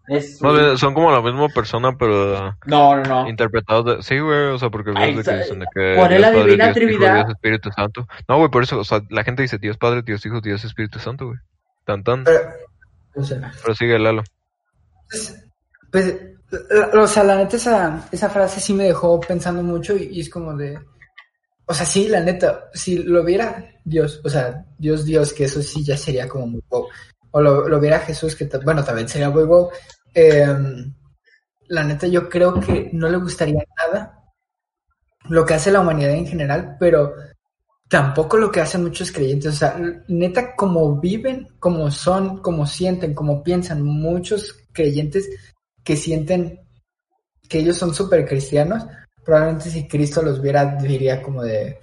Es son como la misma persona, pero No, no, no. interpretados de... Sí, güey, o sea, porque Ay, que dicen de que por Dios la Padre, divina Dios Hijo, Trinidad. Dios Espíritu Santo. No, güey, por eso, o sea, la gente dice Dios Padre, Dios Hijo, Dios Espíritu Santo, güey. Tan tan. Pero, sea, Pero sigue Lalo. pues, pues, o sea, la neta esa, esa frase sí me dejó pensando mucho y, y es como de... O sea, sí, la neta, si lo viera Dios, o sea, Dios, Dios, que eso sí ya sería como muy wow. O lo, lo viera Jesús, que bueno, también sería muy wow. Em, la neta, yo creo que no le gustaría nada lo que hace la humanidad en general, pero tampoco lo que hacen muchos creyentes. O sea, neta, como viven, como son, como sienten, como piensan muchos creyentes que sienten que ellos son súper cristianos, probablemente si Cristo los viera diría como de,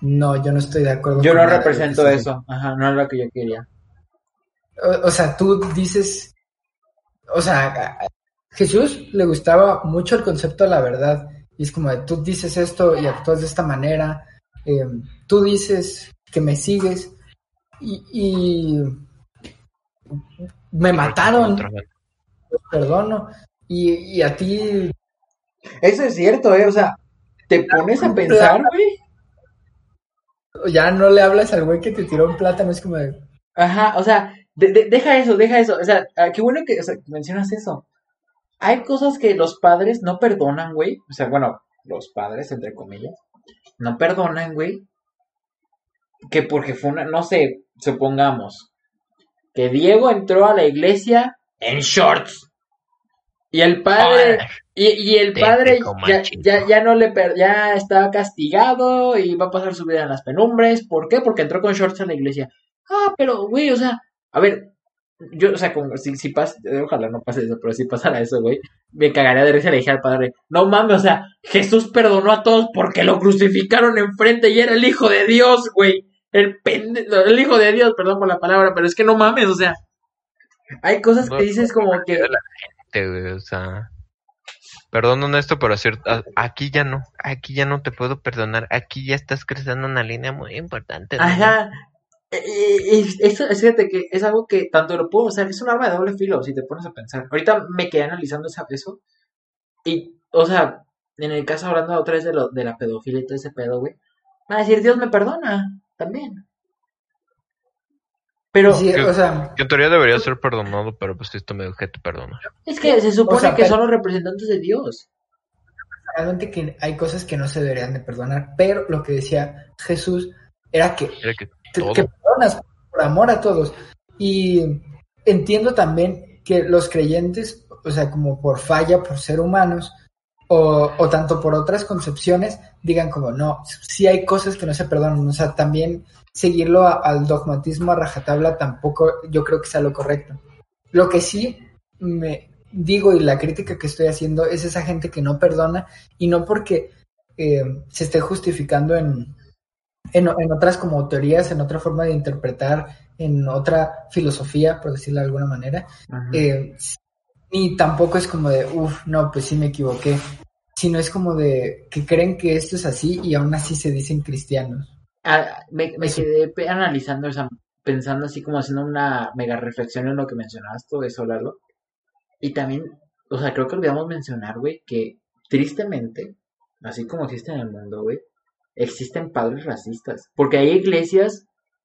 no, yo no estoy de acuerdo. Yo con no represento eso. Ajá, no es lo que yo quería. o, o sea, tú dices, o sea, a- Jesús le gustaba mucho el concepto de la verdad. Y es como de, tú dices esto y actúas de esta manera. eh, tú dices que me sigues y, y me mataron, perdono. Y, y a ti, Eso es cierto, eh. O sea, te pones a pensar, güey. ya no le hablas al güey que te tiró un plátano. Es como de, Ajá, o sea, de- de- deja eso, deja eso. O sea, ah, qué bueno que o sea, mencionas eso. Hay cosas que los padres no perdonan, güey. O sea, bueno, los padres, entre comillas, no perdonan, güey. Que porque fue una, no sé, supongamos, que Diego entró a la iglesia en shorts. Y el padre, y, y el padre ya, ya, ya no le per- ya está castigado y va a pasar su vida en las penumbres. ¿Por qué? Porque entró con shorts a la iglesia. Ah, pero, güey, o sea, a ver, yo, o sea, como si, si pasa, ojalá no pase eso, pero si pasara eso, güey, me cagaría de risa y le dije al padre, no mames, o sea, Jesús perdonó a todos porque lo crucificaron enfrente y era el hijo de Dios, güey. El pende, el hijo de Dios, perdón por la palabra, pero es que no mames, o sea, hay cosas que dices como que, la gente, güey, o sea, perdón esto, pero cierto, aquí ya no, aquí ya no te puedo perdonar, aquí ya estás cruzando una línea muy importante. ¿no? ajá, eso, es fíjate que es algo que tanto lo puedo, o sea, es un arma de doble filo si te pones a pensar. Ahorita me quedé analizando esa, eso y, o sea, en el caso hablando otra vez de, lo, de la pedofilia y todo ese pedo, güey, va a decir, Dios me perdona, también. Pero Sí, que- o sea, Que en teoría debería ser perdonado, pero pues esto me que te perdona. es que se supone O sea, que pero- son los representantes de Dios. realmente que hay cosas que no se deberían de perdonar, pero lo que decía Jesús era que Era que te- todo. que perdonas por amor a todos. Y entiendo también que los creyentes, o sea, como por falla, por ser humanos, o, o tanto por otras concepciones, digan como, no, sí hay cosas que no se perdonan. O sea, también seguirlo a- al dogmatismo a rajatabla tampoco yo creo que sea lo correcto. Lo que sí me digo y la crítica que estoy haciendo es esa gente que no perdona y no porque eh, se esté justificando en, en, en otras como teorías, en otra forma de interpretar, en otra filosofía, por decirlo de alguna manera, eh, ni tampoco es como de, uff, no, pues sí me equivoqué, sino es como de que creen que esto es así y aún así se dicen cristianos. Ah, me, quedé analizando, o sea, pensando así como haciendo una mega reflexión en lo que mencionabas todo eso, Lalo. Y también, o sea, creo que olvidamos mencionar, güey, que tristemente, así como existe en el mundo, güey, existen padres racistas. Porque hay iglesias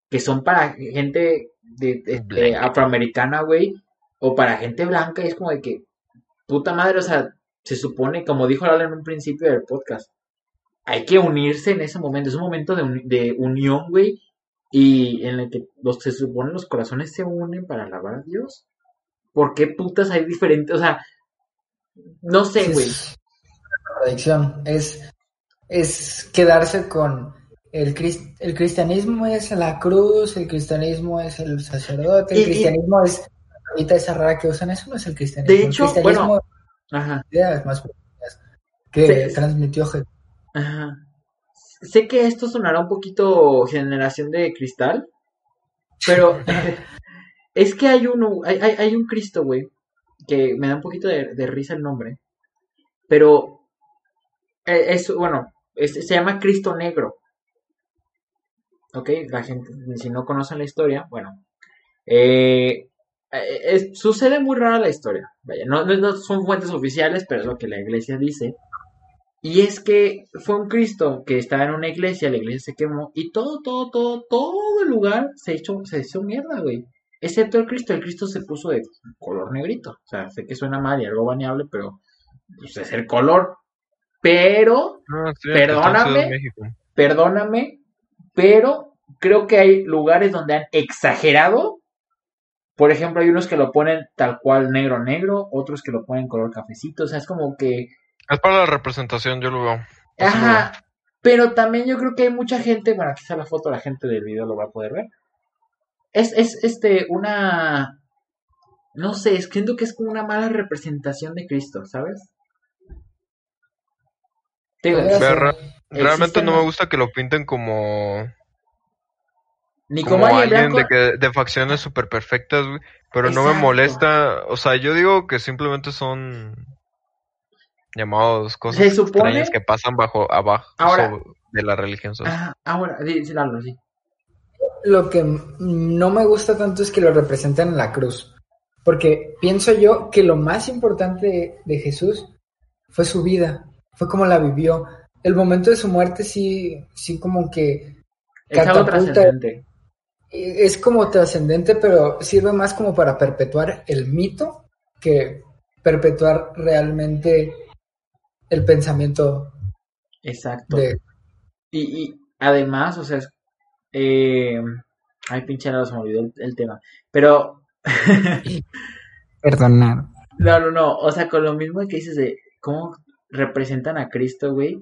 que son para gente de, de- de Blanca. afroamericana, güey, o para gente blanca, y es como de que, puta madre, o sea, se supone, como dijo Lalo en un principio del podcast, hay que unirse en ese momento. Es un momento de, uni- de unión, güey. Y en el que los, se supone los corazones se unen para alabar a Dios. ¿Por qué putas hay diferentes? O sea, no sé, güey. Contradicción, es, es quedarse con el, el cristianismo es la cruz, el cristianismo es el sacerdote, el Y- y- cristianismo es ahorita esa rara que usan, eso no es el cristianismo. De El hecho, cristianismo bueno. Ajá, ideas más que Sí. transmitió Jesús. ajá. Sé que esto sonará un poquito generación de cristal, pero es que hay uno, hay, hay, hay un Cristo, güey, que me da un poquito de, de risa el nombre, pero eh, es, bueno, es- se llama Cristo Negro. Ok, la gente, si no conocen la historia, bueno, eh, eh, es- sucede muy rara la historia, vaya, no, no- no son fuentes oficiales, pero es lo que la iglesia dice. Y es que fue un Cristo que estaba en una iglesia, la iglesia se quemó y todo, todo, todo, todo el lugar se hizo, se hizo mierda, güey. Excepto el Cristo, el Cristo se puso de color negrito. O sea, sé que suena mal y algo baneable, pero pues es el color. Pero, No, sí, Perdóname. perdóname, pero creo que hay lugares donde han exagerado. Por ejemplo, hay unos que lo ponen tal cual negro negro, otros que lo ponen color cafecito. O sea, es como que Es para la representación, yo lo veo. Lo Ajá, pero también yo creo que hay mucha gente, bueno, aquí está la foto, la gente del video lo va a poder ver. Es, es este, una, no sé, es, siento que es como una mala representación de Cristo, ¿sabes? Digo, re- realmente no me gusta que lo pinten como, ni como como alguien blanco, de, que, de facciones súper perfectas, güey. Pero no me molesta. O sea, yo digo que simplemente son llamados cosas Se supone- extrañas que pasan bajo abajo Ahora- de la religión. Ajá, ahora, sí, sí, Lalo, sí. Lo que no me gusta tanto es que lo representen en la cruz. Porque pienso yo que lo más importante de, de Jesús fue su vida, fue como la vivió. El momento de su muerte sí, sí como que Es algo trascendente. es como trascendente, pero sirve más como para perpetuar el mito que perpetuar realmente el pensamiento Exacto. de... Y, y además, o sea, eh, ay, pinche Lalo, se me olvidó el, el tema. Pero Perdonar. No, no, no. O sea, con lo mismo que dices de cómo representan a Cristo, güey.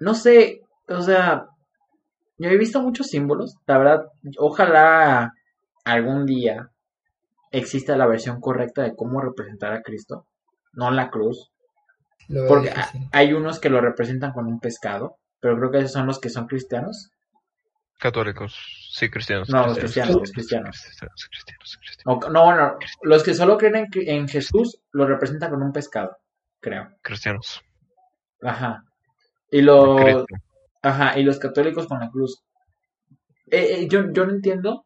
No sé, o sea, yo he visto muchos símbolos. La verdad, ojalá algún día existe la versión correcta de cómo representar a Cristo, no la cruz. Lo Porque hay unos que lo representan con un pescado, pero creo que esos son los que son cristianos. Católicos, sí, cristianos. No, los cristianos, los cristianos. Cristianos, cristianos, cristianos. O- no, bueno, los que solo creen en, en Jesús lo representan con un pescado, creo. Cristianos. Ajá. Y los, ajá, y los católicos con la cruz. Eh, eh, yo, yo no entiendo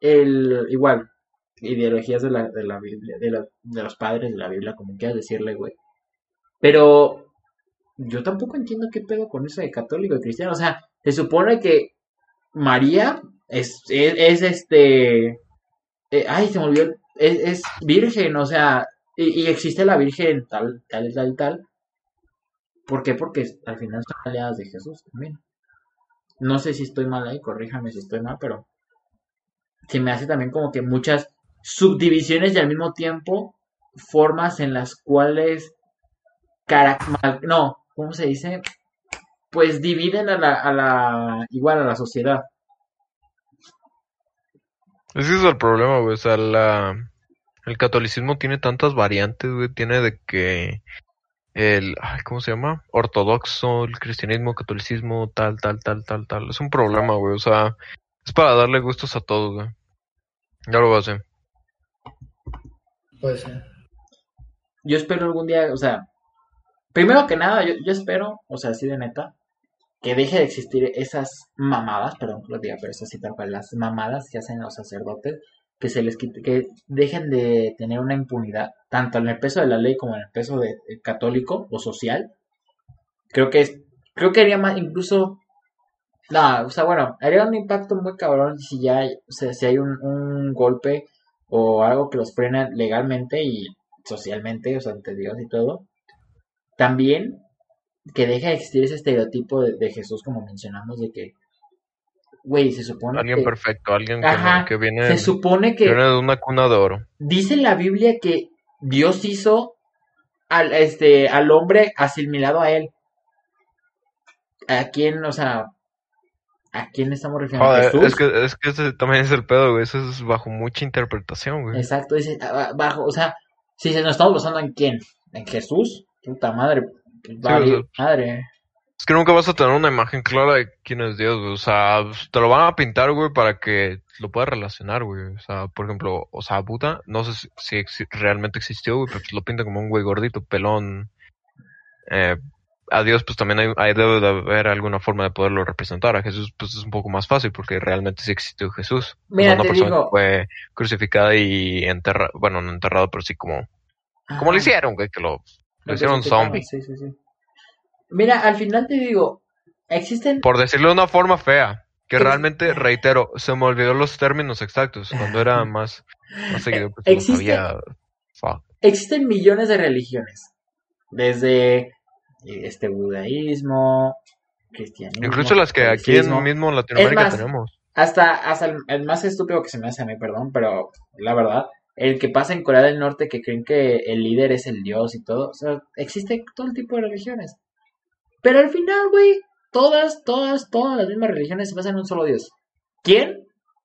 el, igual, ideologías de la, de la Biblia, de, la- de los padres de la Biblia, como quieras decirle, güey. Pero yo tampoco entiendo qué pedo con eso de católico y cristiano. O sea, se supone que María es, es, es este, eh, ay, se me olvidó, es, es virgen, o sea, y, existe la virgen tal, tal, tal, tal. ¿Por qué? Porque al final son aliadas de Jesús también. No sé si estoy mal ahí, corríjame si estoy mal, pero se me hace también como que muchas subdivisiones y al mismo tiempo formas en las cuales no, ¿cómo se dice? Pues dividen a la, a la igual a la sociedad. Ese es el problema, güey. O sea, la, el catolicismo tiene tantas variantes, güey. Tiene de que el, ¿cómo se llama? Ortodoxo, el cristianismo, catolicismo, tal, tal, tal, tal, tal. Es un problema, güey. O sea, es para darle gustos a todos, güey. Ya lo voy a hacer. Puede ser. Yo espero algún día, o sea, primero que nada, yo, yo espero, o sea, así de neta, que deje de existir esas mamadas, perdón que lo diga, pero eso sí tal cual, las mamadas que hacen los sacerdotes, que se les quite, que dejen de tener una impunidad, tanto en el peso de la ley como en el peso de, de católico o social. Creo que es, creo que haría más, incluso, no, o sea, bueno, haría un impacto muy cabrón si ya, hay- o sea, si hay un, golpe o algo que los frena legalmente y socialmente, o sea, ante Dios y todo. También que deje de existir ese estereotipo de Jesús, como mencionamos, de que, güey, se supone Alguien que, perfecto, alguien que, Ajá, que viene, se supone que viene de una cuna de oro. dice la Biblia que Dios hizo al, este, al hombre asimilado a él. ¿A quién, o sea, a quién estamos refiriendo? ¿A Joder, Jesús? es que, es que ese también es el pedo, güey. Eso es bajo mucha interpretación, güey. Exacto, dice, ah, bajo, o sea, si se nos estamos basando en quién, en Jesús, puta madre, vale, o sea, madre. Es que nunca vas a tener una imagen clara de quién es Dios, güey. O sea, te lo van a pintar, güey, para que lo puedas relacionar, güey. O sea, por ejemplo, o sea, Buda, no sé si, realmente existió, güey, pero pues lo pintan como un güey gordito, pelón. Eh, a Dios, pues también hay, hay- debe de haber alguna forma de poderlo representar. A Jesús, pues es un poco más fácil, porque realmente sí existió Jesús. O sea, Mira, una te persona digo- que fue crucificada y enterrada, bueno, no enterrado, pero sí como, como lo hicieron, güey, que lo, lo Lo hicieron zombie. Sí, sí, sí. Mira, al final te digo, existen... Por decirlo de una forma fea, que realmente, reitero, se me olvidó los términos exactos. Cuando era más, más seguido, pues no Existe- sabía. Existen millones de religiones. Desde este budaísmo, cristianismo. Incluso las que aquí en mismo Latinoamérica más, tenemos. Hasta, hasta el, el más estúpido que se me hace a mí, perdón, pero la verdad, el que pasa en Corea del Norte que creen que el líder es el dios y todo. O sea, existe todo el tipo de religiones. Pero al final, güey, todas, todas, todas las mismas religiones se basan en un solo dios. ¿Quién?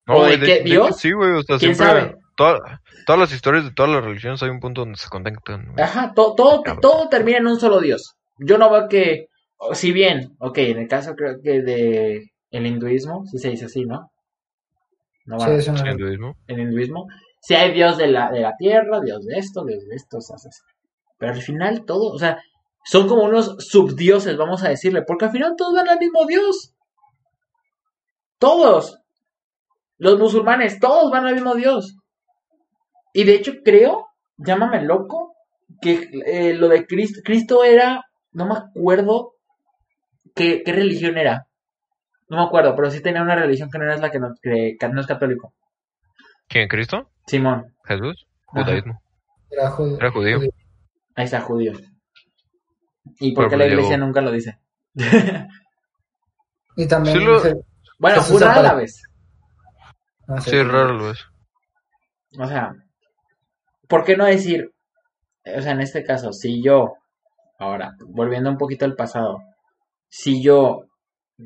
No, ¿o de qué Dios? sí, güey, o sea, ¿Quién siempre. sabe? toda- todas las historias de todas las religiones hay un punto donde se conectan. güey. Ajá, to- todo, todo termina en un solo dios. Yo no veo que, si bien, ok, en el caso creo que de el hinduismo, sí se dice así, ¿no? No, Sí, bueno, es una- Sí, hinduismo. el hinduismo, si hay dios de la, de la tierra, dios de esto, dios de esto, o sea, o sea, pero al final todo, o sea, son como unos subdioses, vamos a decirle, porque al final todos van al mismo dios. Todos. Los musulmanes, todos van al mismo dios. Y de hecho creo, llámame loco, que eh, lo de Cristo, Cristo era, no me acuerdo qué, qué religión era. No me acuerdo, pero sí tenía una religión que no era la que no, que- que no es católico. ¿Quién? ¿Cristo? Simón, ¿Jesús? Judaísmo. Era judío. Era judío. ahí está, judío. ¿Y por qué la pues iglesia nunca lo dice? Y también. Sí lo- bueno, Jesús judá a la vez. no sé. Sí, raro lo es. O sea, ¿por qué no decir, o sea, en este caso, si yo, ahora, volviendo un poquito al pasado, si yo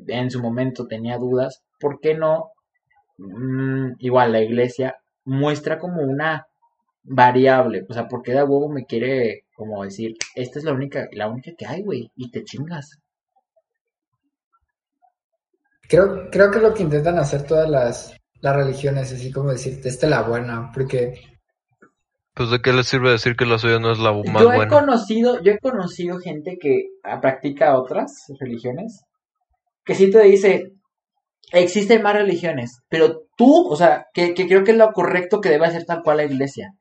en su momento tenía dudas, ¿por qué no? mm, igual la iglesia muestra como una variable, o sea, porque de huevo me quiere como decir, esta es la única, la única que hay, güey, y te chingas. Creo, creo que es lo que intentan hacer todas las, las religiones, así como decirte, esta es la buena, porque Pues de qué les sirve decir que la suya no es la más yo he buena. conocido, yo he conocido gente que ah, practica otras religiones, que sí te dice, existen más religiones, pero tú, o sea, que, que creo que es lo correcto que debe hacer tal cual la iglesia.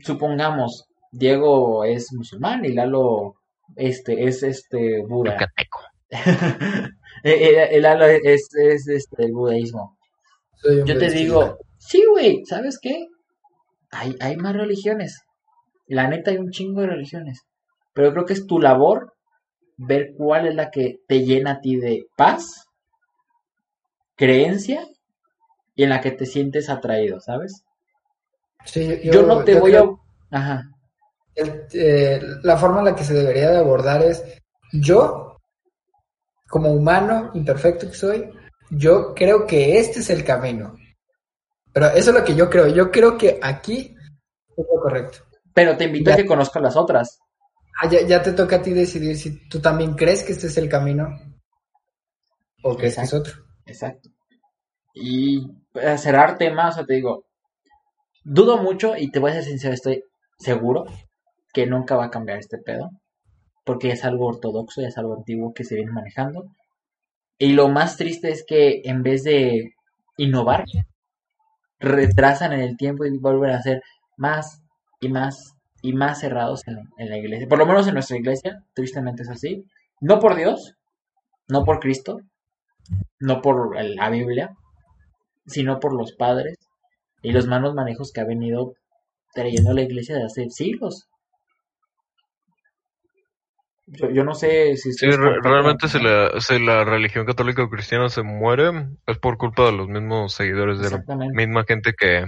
Supongamos, Diego es musulmán y Lalo este es este Buda. Yucateco. Eh, eh, el Lalo es, es este el budaísmo. soy Yo te digo, sí, güey, ¿sabes qué? Hay, hay más religiones. La neta, hay un chingo de religiones. Pero creo que es tu labor ver cuál es la que te llena a ti de paz, creencia y en la que te sientes atraído, ¿sabes? Sí, Yo, no te yo voy creo a... Ajá. El- eh, la forma en la que se debería de abordar es yo, como humano imperfecto que soy, yo creo que este es el camino. Pero eso es lo que yo creo. Yo creo que aquí es lo correcto. Pero te invito a que conozcas las otras. Ah, ya, ya te toca a ti decidir si tú también crees que este es el camino o que este es otro. Exacto. Y para cerrar temas, o sea, te digo, dudo mucho y te voy a ser sincero, estoy seguro que nunca va a cambiar este pedo, porque es algo ortodoxo, es algo antiguo que se viene manejando. Y lo más triste es que en vez de innovar, retrasan en el tiempo y vuelven a ser más y más y más cerrados en, en la iglesia. Por lo menos en nuestra iglesia, tristemente es así. No por Dios, no por Cristo, no por la Biblia, sino por los padres y los malos manejos que ha venido trayendo la iglesia de hace siglos. Yo, yo no sé si Sí, re- realmente si la, si la religión católica o cristiana se muere, es por culpa de los mismos seguidores, de la misma gente que,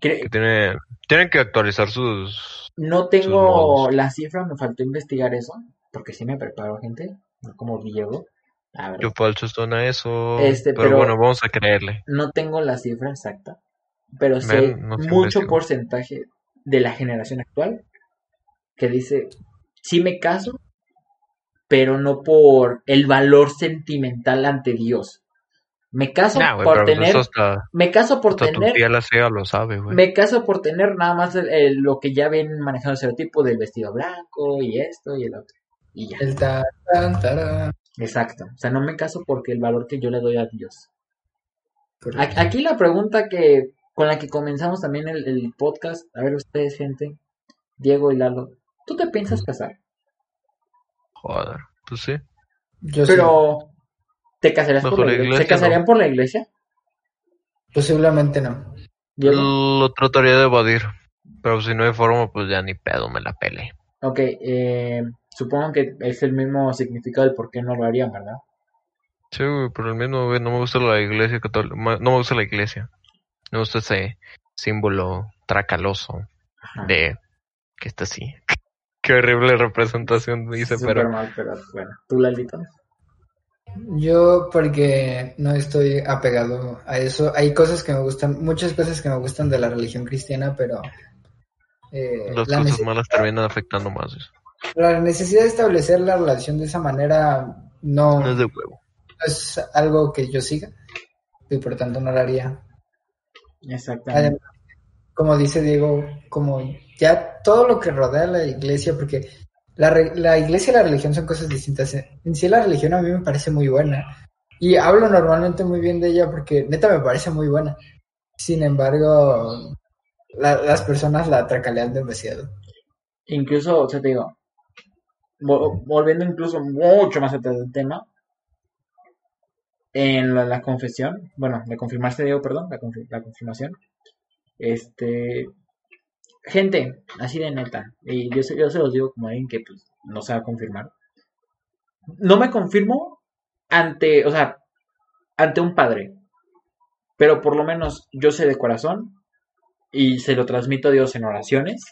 que tiene, tienen que actualizar sus... No sus tengo modos. la cifra, me faltó investigar eso, porque sí me preparo, gente, no como Diego. Yo falso suena eso, Este, pero, pero- bueno, vamos a creerle. No tengo la cifra exacta, pero sé no mucho porcentaje de la generación actual que dice, sí me caso, pero no por el valor sentimental ante Dios. Me caso Nah, güey, por pues tener, hasta, me caso por tu tener, tía la ciega lo sabe, güey. me caso por tener nada más el- el- lo que ya ven manejando el estereotipo del vestido blanco y esto y el otro. Y ya. El ta-. Exacto. O sea, no me caso porque el valor que yo le doy a Dios. Correcto. Aquí la pregunta que con la que comenzamos también el, el podcast, a ver ustedes, gente, Diego y Lalo, ¿tú te piensas casar? Joder, pues sí. Yo sí. Pero, ¿te casarías por la iglesia? iglesia, ¿Se casarían por la iglesia? Posiblemente no. Diego. Lo trataría de evadir, pero si no hay forma, pues ya ni pedo me la pele. Ok, eh, supongo que es el mismo significado del por qué no lo harían, ¿verdad? Sí, güey, pero el mismo, güey, no me gusta la iglesia católica, no me gusta la iglesia. Me gusta ese símbolo tracaloso Ajá. de que está así. Qué horrible representación dice, Súper pero mal, pero bueno. ¿Tú, Lalito? Yo porque no estoy apegado a eso. Hay cosas que me gustan, muchas cosas que me gustan de la religión cristiana, pero eh, las la, cosas malas terminan afectando más. eso. la necesidad de establecer la relación de esa manera no, No es de huevo. es algo que yo siga y por tanto no lo haría. Exactamente. Además, como dice Diego, como ya todo lo que rodea la iglesia, porque la, la iglesia y la religión son cosas distintas. En sí la religión a mí me parece muy buena y hablo normalmente muy bien de ella porque neta me parece muy buena. Sin embargo, la- las personas la tracalean demasiado. Incluso, o sea, te digo, vol- volviendo incluso mucho más atrás del tema, en la, la confesión, bueno, de confirmarse, digo, perdón, la, confi- la confirmación, este, gente, así de neta, y yo, se- yo se los digo como alguien que pues, no sabe confirmar, no me confirmo ante, o sea, ante un padre, pero por lo menos yo sé de corazón y se lo transmito a Dios en oraciones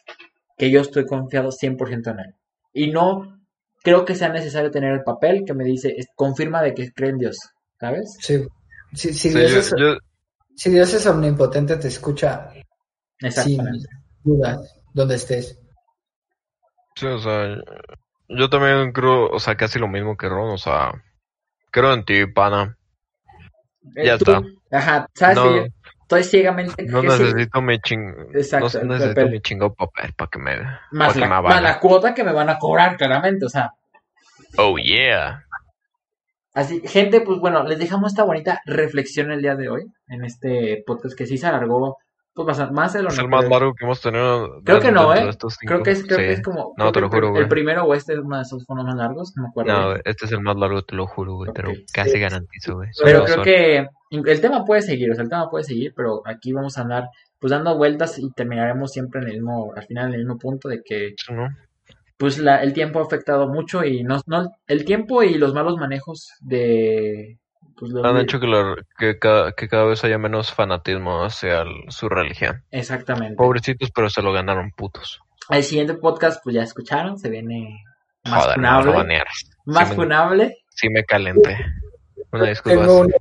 que yo estoy confiado 100% en él. Y no creo que sea necesario tener el papel que me dice, es- confirma de que cree en Dios, ¿sabes? Sí. Si, si Sí, Dios yo- es, yo- si Dios es omnipotente, te escucha sin Exactamente. Dudas, donde estés. Sí, o sea, yo también creo, o sea, casi lo mismo que Ron, o sea, creo en ti, pana. Ya tú- está. Ajá, sabes No. que yo estoy ciegamente No que sí, necesito mi ching... Exacto, no necesito papel. mi chingo papel para que me... más, que la, me más avalen. la cuota que me van a cobrar, claramente, o sea. Oh, yeah. Así, gente, pues bueno, les dejamos esta bonita reflexión el día de hoy, en este podcast que sí se alargó, pues bastante, más de lo Es el más largo que hemos tenido. Creo que no, ¿eh? Creo que es, creo Sí. que es como. No, te lo juro, güey. el primero o este es uno de esos fueron más largos, no me acuerdo. No, bien. este es el más largo, te lo juro, güey. Te lo Ok. casi garantizo, güey. Pero creo que el tema puede seguir, o sea, el tema puede seguir, pero aquí vamos a andar pues dando vueltas y terminaremos siempre en el mismo, al final en el mismo punto de que ¿no? pues la, el tiempo ha afectado mucho y no, no el tiempo y los malos manejos de pues, Han hecho que, la- que, cada, que cada vez haya menos fanatismo hacia el- su religión. exactamente. Pobrecitos, pero se lo ganaron putos. El siguiente podcast pues ya escucharon, se viene más Joder, no, no funable, más Sí me- funable. Sí me calenté. Una disculpa. Tengo uno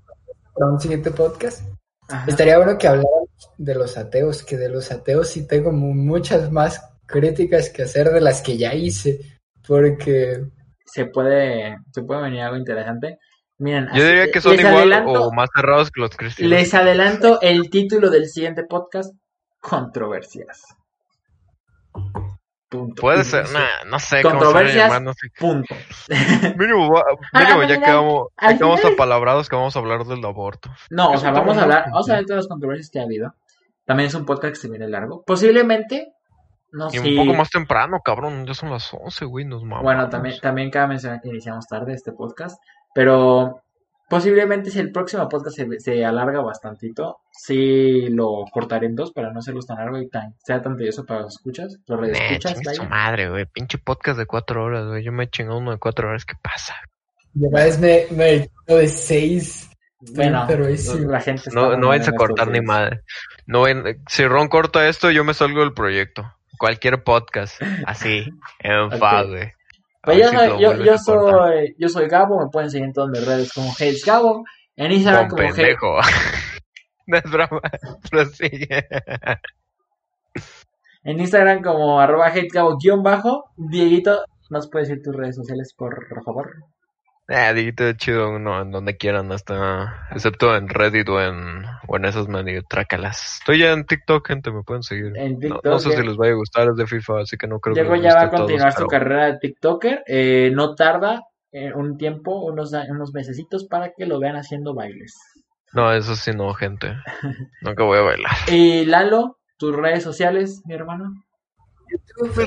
para un siguiente podcast. Ajá. Estaría bueno que habláramos de los ateos, que de los ateos sí tengo mu- muchas más críticas que hacer de las que ya hice, porque Se puede se puede venir algo interesante. Miren, Yo así- diría que son igual adelanto- o más cerrados que los cristianos. Les adelanto el título del siguiente podcast, Controversias. Punto. Puede Y ser, nah, no sé cómo se Controversias. llamar, no sé. Punto. Mínimo, Al- mínimo ya final- quedamos, ya quedamos final- apalabrados que vamos a hablar del aborto. No, o sea, vamos a hablar, vamos a de todas las controversias que ha habido. También es un podcast que se viene largo. Posiblemente, no Y sé. un poco más temprano, cabrón. Ya son las 11, güey. Nos mamamos. Bueno, también, también cabe mencionar que iniciamos tarde este podcast, pero posiblemente si el próximo podcast se, se alarga bastantito, sí lo cortaré en dos para no hacerlo tan largo y tan, sea tan tedioso para los escuchas, los Nah, escuchas, chingue su madre, güey. Pinche podcast de cuatro horas, güey. Yo me he chingado uno de cuatro horas. ¿Qué pasa? ya vez me, me de seis. Bueno, pero es sí. la gente está No, no vais a cortar ni madre. No si Ron corta esto, yo me salgo del proyecto. Cualquier podcast. Así. En Ok. fa, güey. A Pues si soy, yo, yo soy, yo soy Gabo, me pueden seguir en todas mis redes como Hates Gabo, en Instagram Con como pendejo. no es broma. Pero sigue. En Instagram como arroba hatecabo guion bajo. Dieguito, ¿nos puedes decir tus redes sociales, por favor? Dieguito es chido uno en donde quieran, hasta excepto en Reddit o en, o en esos medio trácalas. Estoy ya en TikTok, gente, me pueden seguir. En No, TikTok. no sé eh, si les vaya a gustar, es de FIFA, así que no creo que Diego ya va a todos, continuar su pero- carrera de TikToker. eh, no tarda eh, un tiempo, unos, unos mesecitos para que lo vean haciendo bailes. No, eso sí no, gente. Nunca voy a bailar. Y Lalo, tus redes sociales, mi hermano.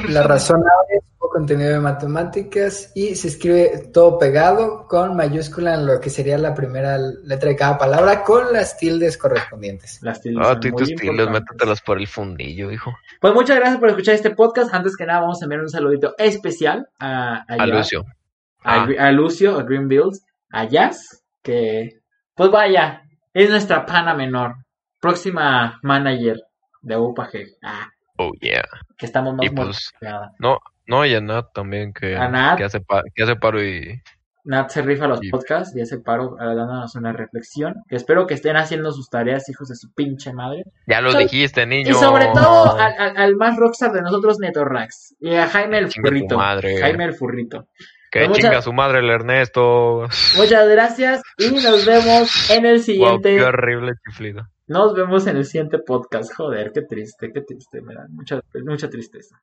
La razonable es un contenido de matemáticas y se escribe todo pegado con mayúscula en lo que sería la primera letra de cada palabra con las tildes correspondientes. Las tildes Ah, tú y tus importantes. métetelas por el fundillo, hijo. Pues muchas gracias por escuchar este podcast. Antes que nada, vamos a enviar un saludito especial a, a, A Lucio. a, Ah. a Lucio, a Green Bills, a Jazz, que pues vaya, es nuestra pana menor, próxima manager de UPAG. Ah, Oh, yeah. que estamos más Y pues, que nada. No, y a Nat también, que, A Nat. que, hace, pa- que hace paro y... Nat se rifa los Y- podcasts y hace paro ah, dándonos una reflexión. Que espero que estén haciendo sus tareas, hijos de su pinche madre. Ya lo So- dijiste, niño. Y sobre todo al, al- al más rockstar de nosotros, Neto Rax. Y a Jaime el Chinga Furrito. madre. Jaime el Furrito. Que Mucha- chinga su madre el Ernesto. Muchas gracias y nos vemos en el Wow, siguiente. qué horrible chiflido. Nos vemos en el siguiente podcast. Joder, qué triste, qué triste. Me da mucha, mucha tristeza.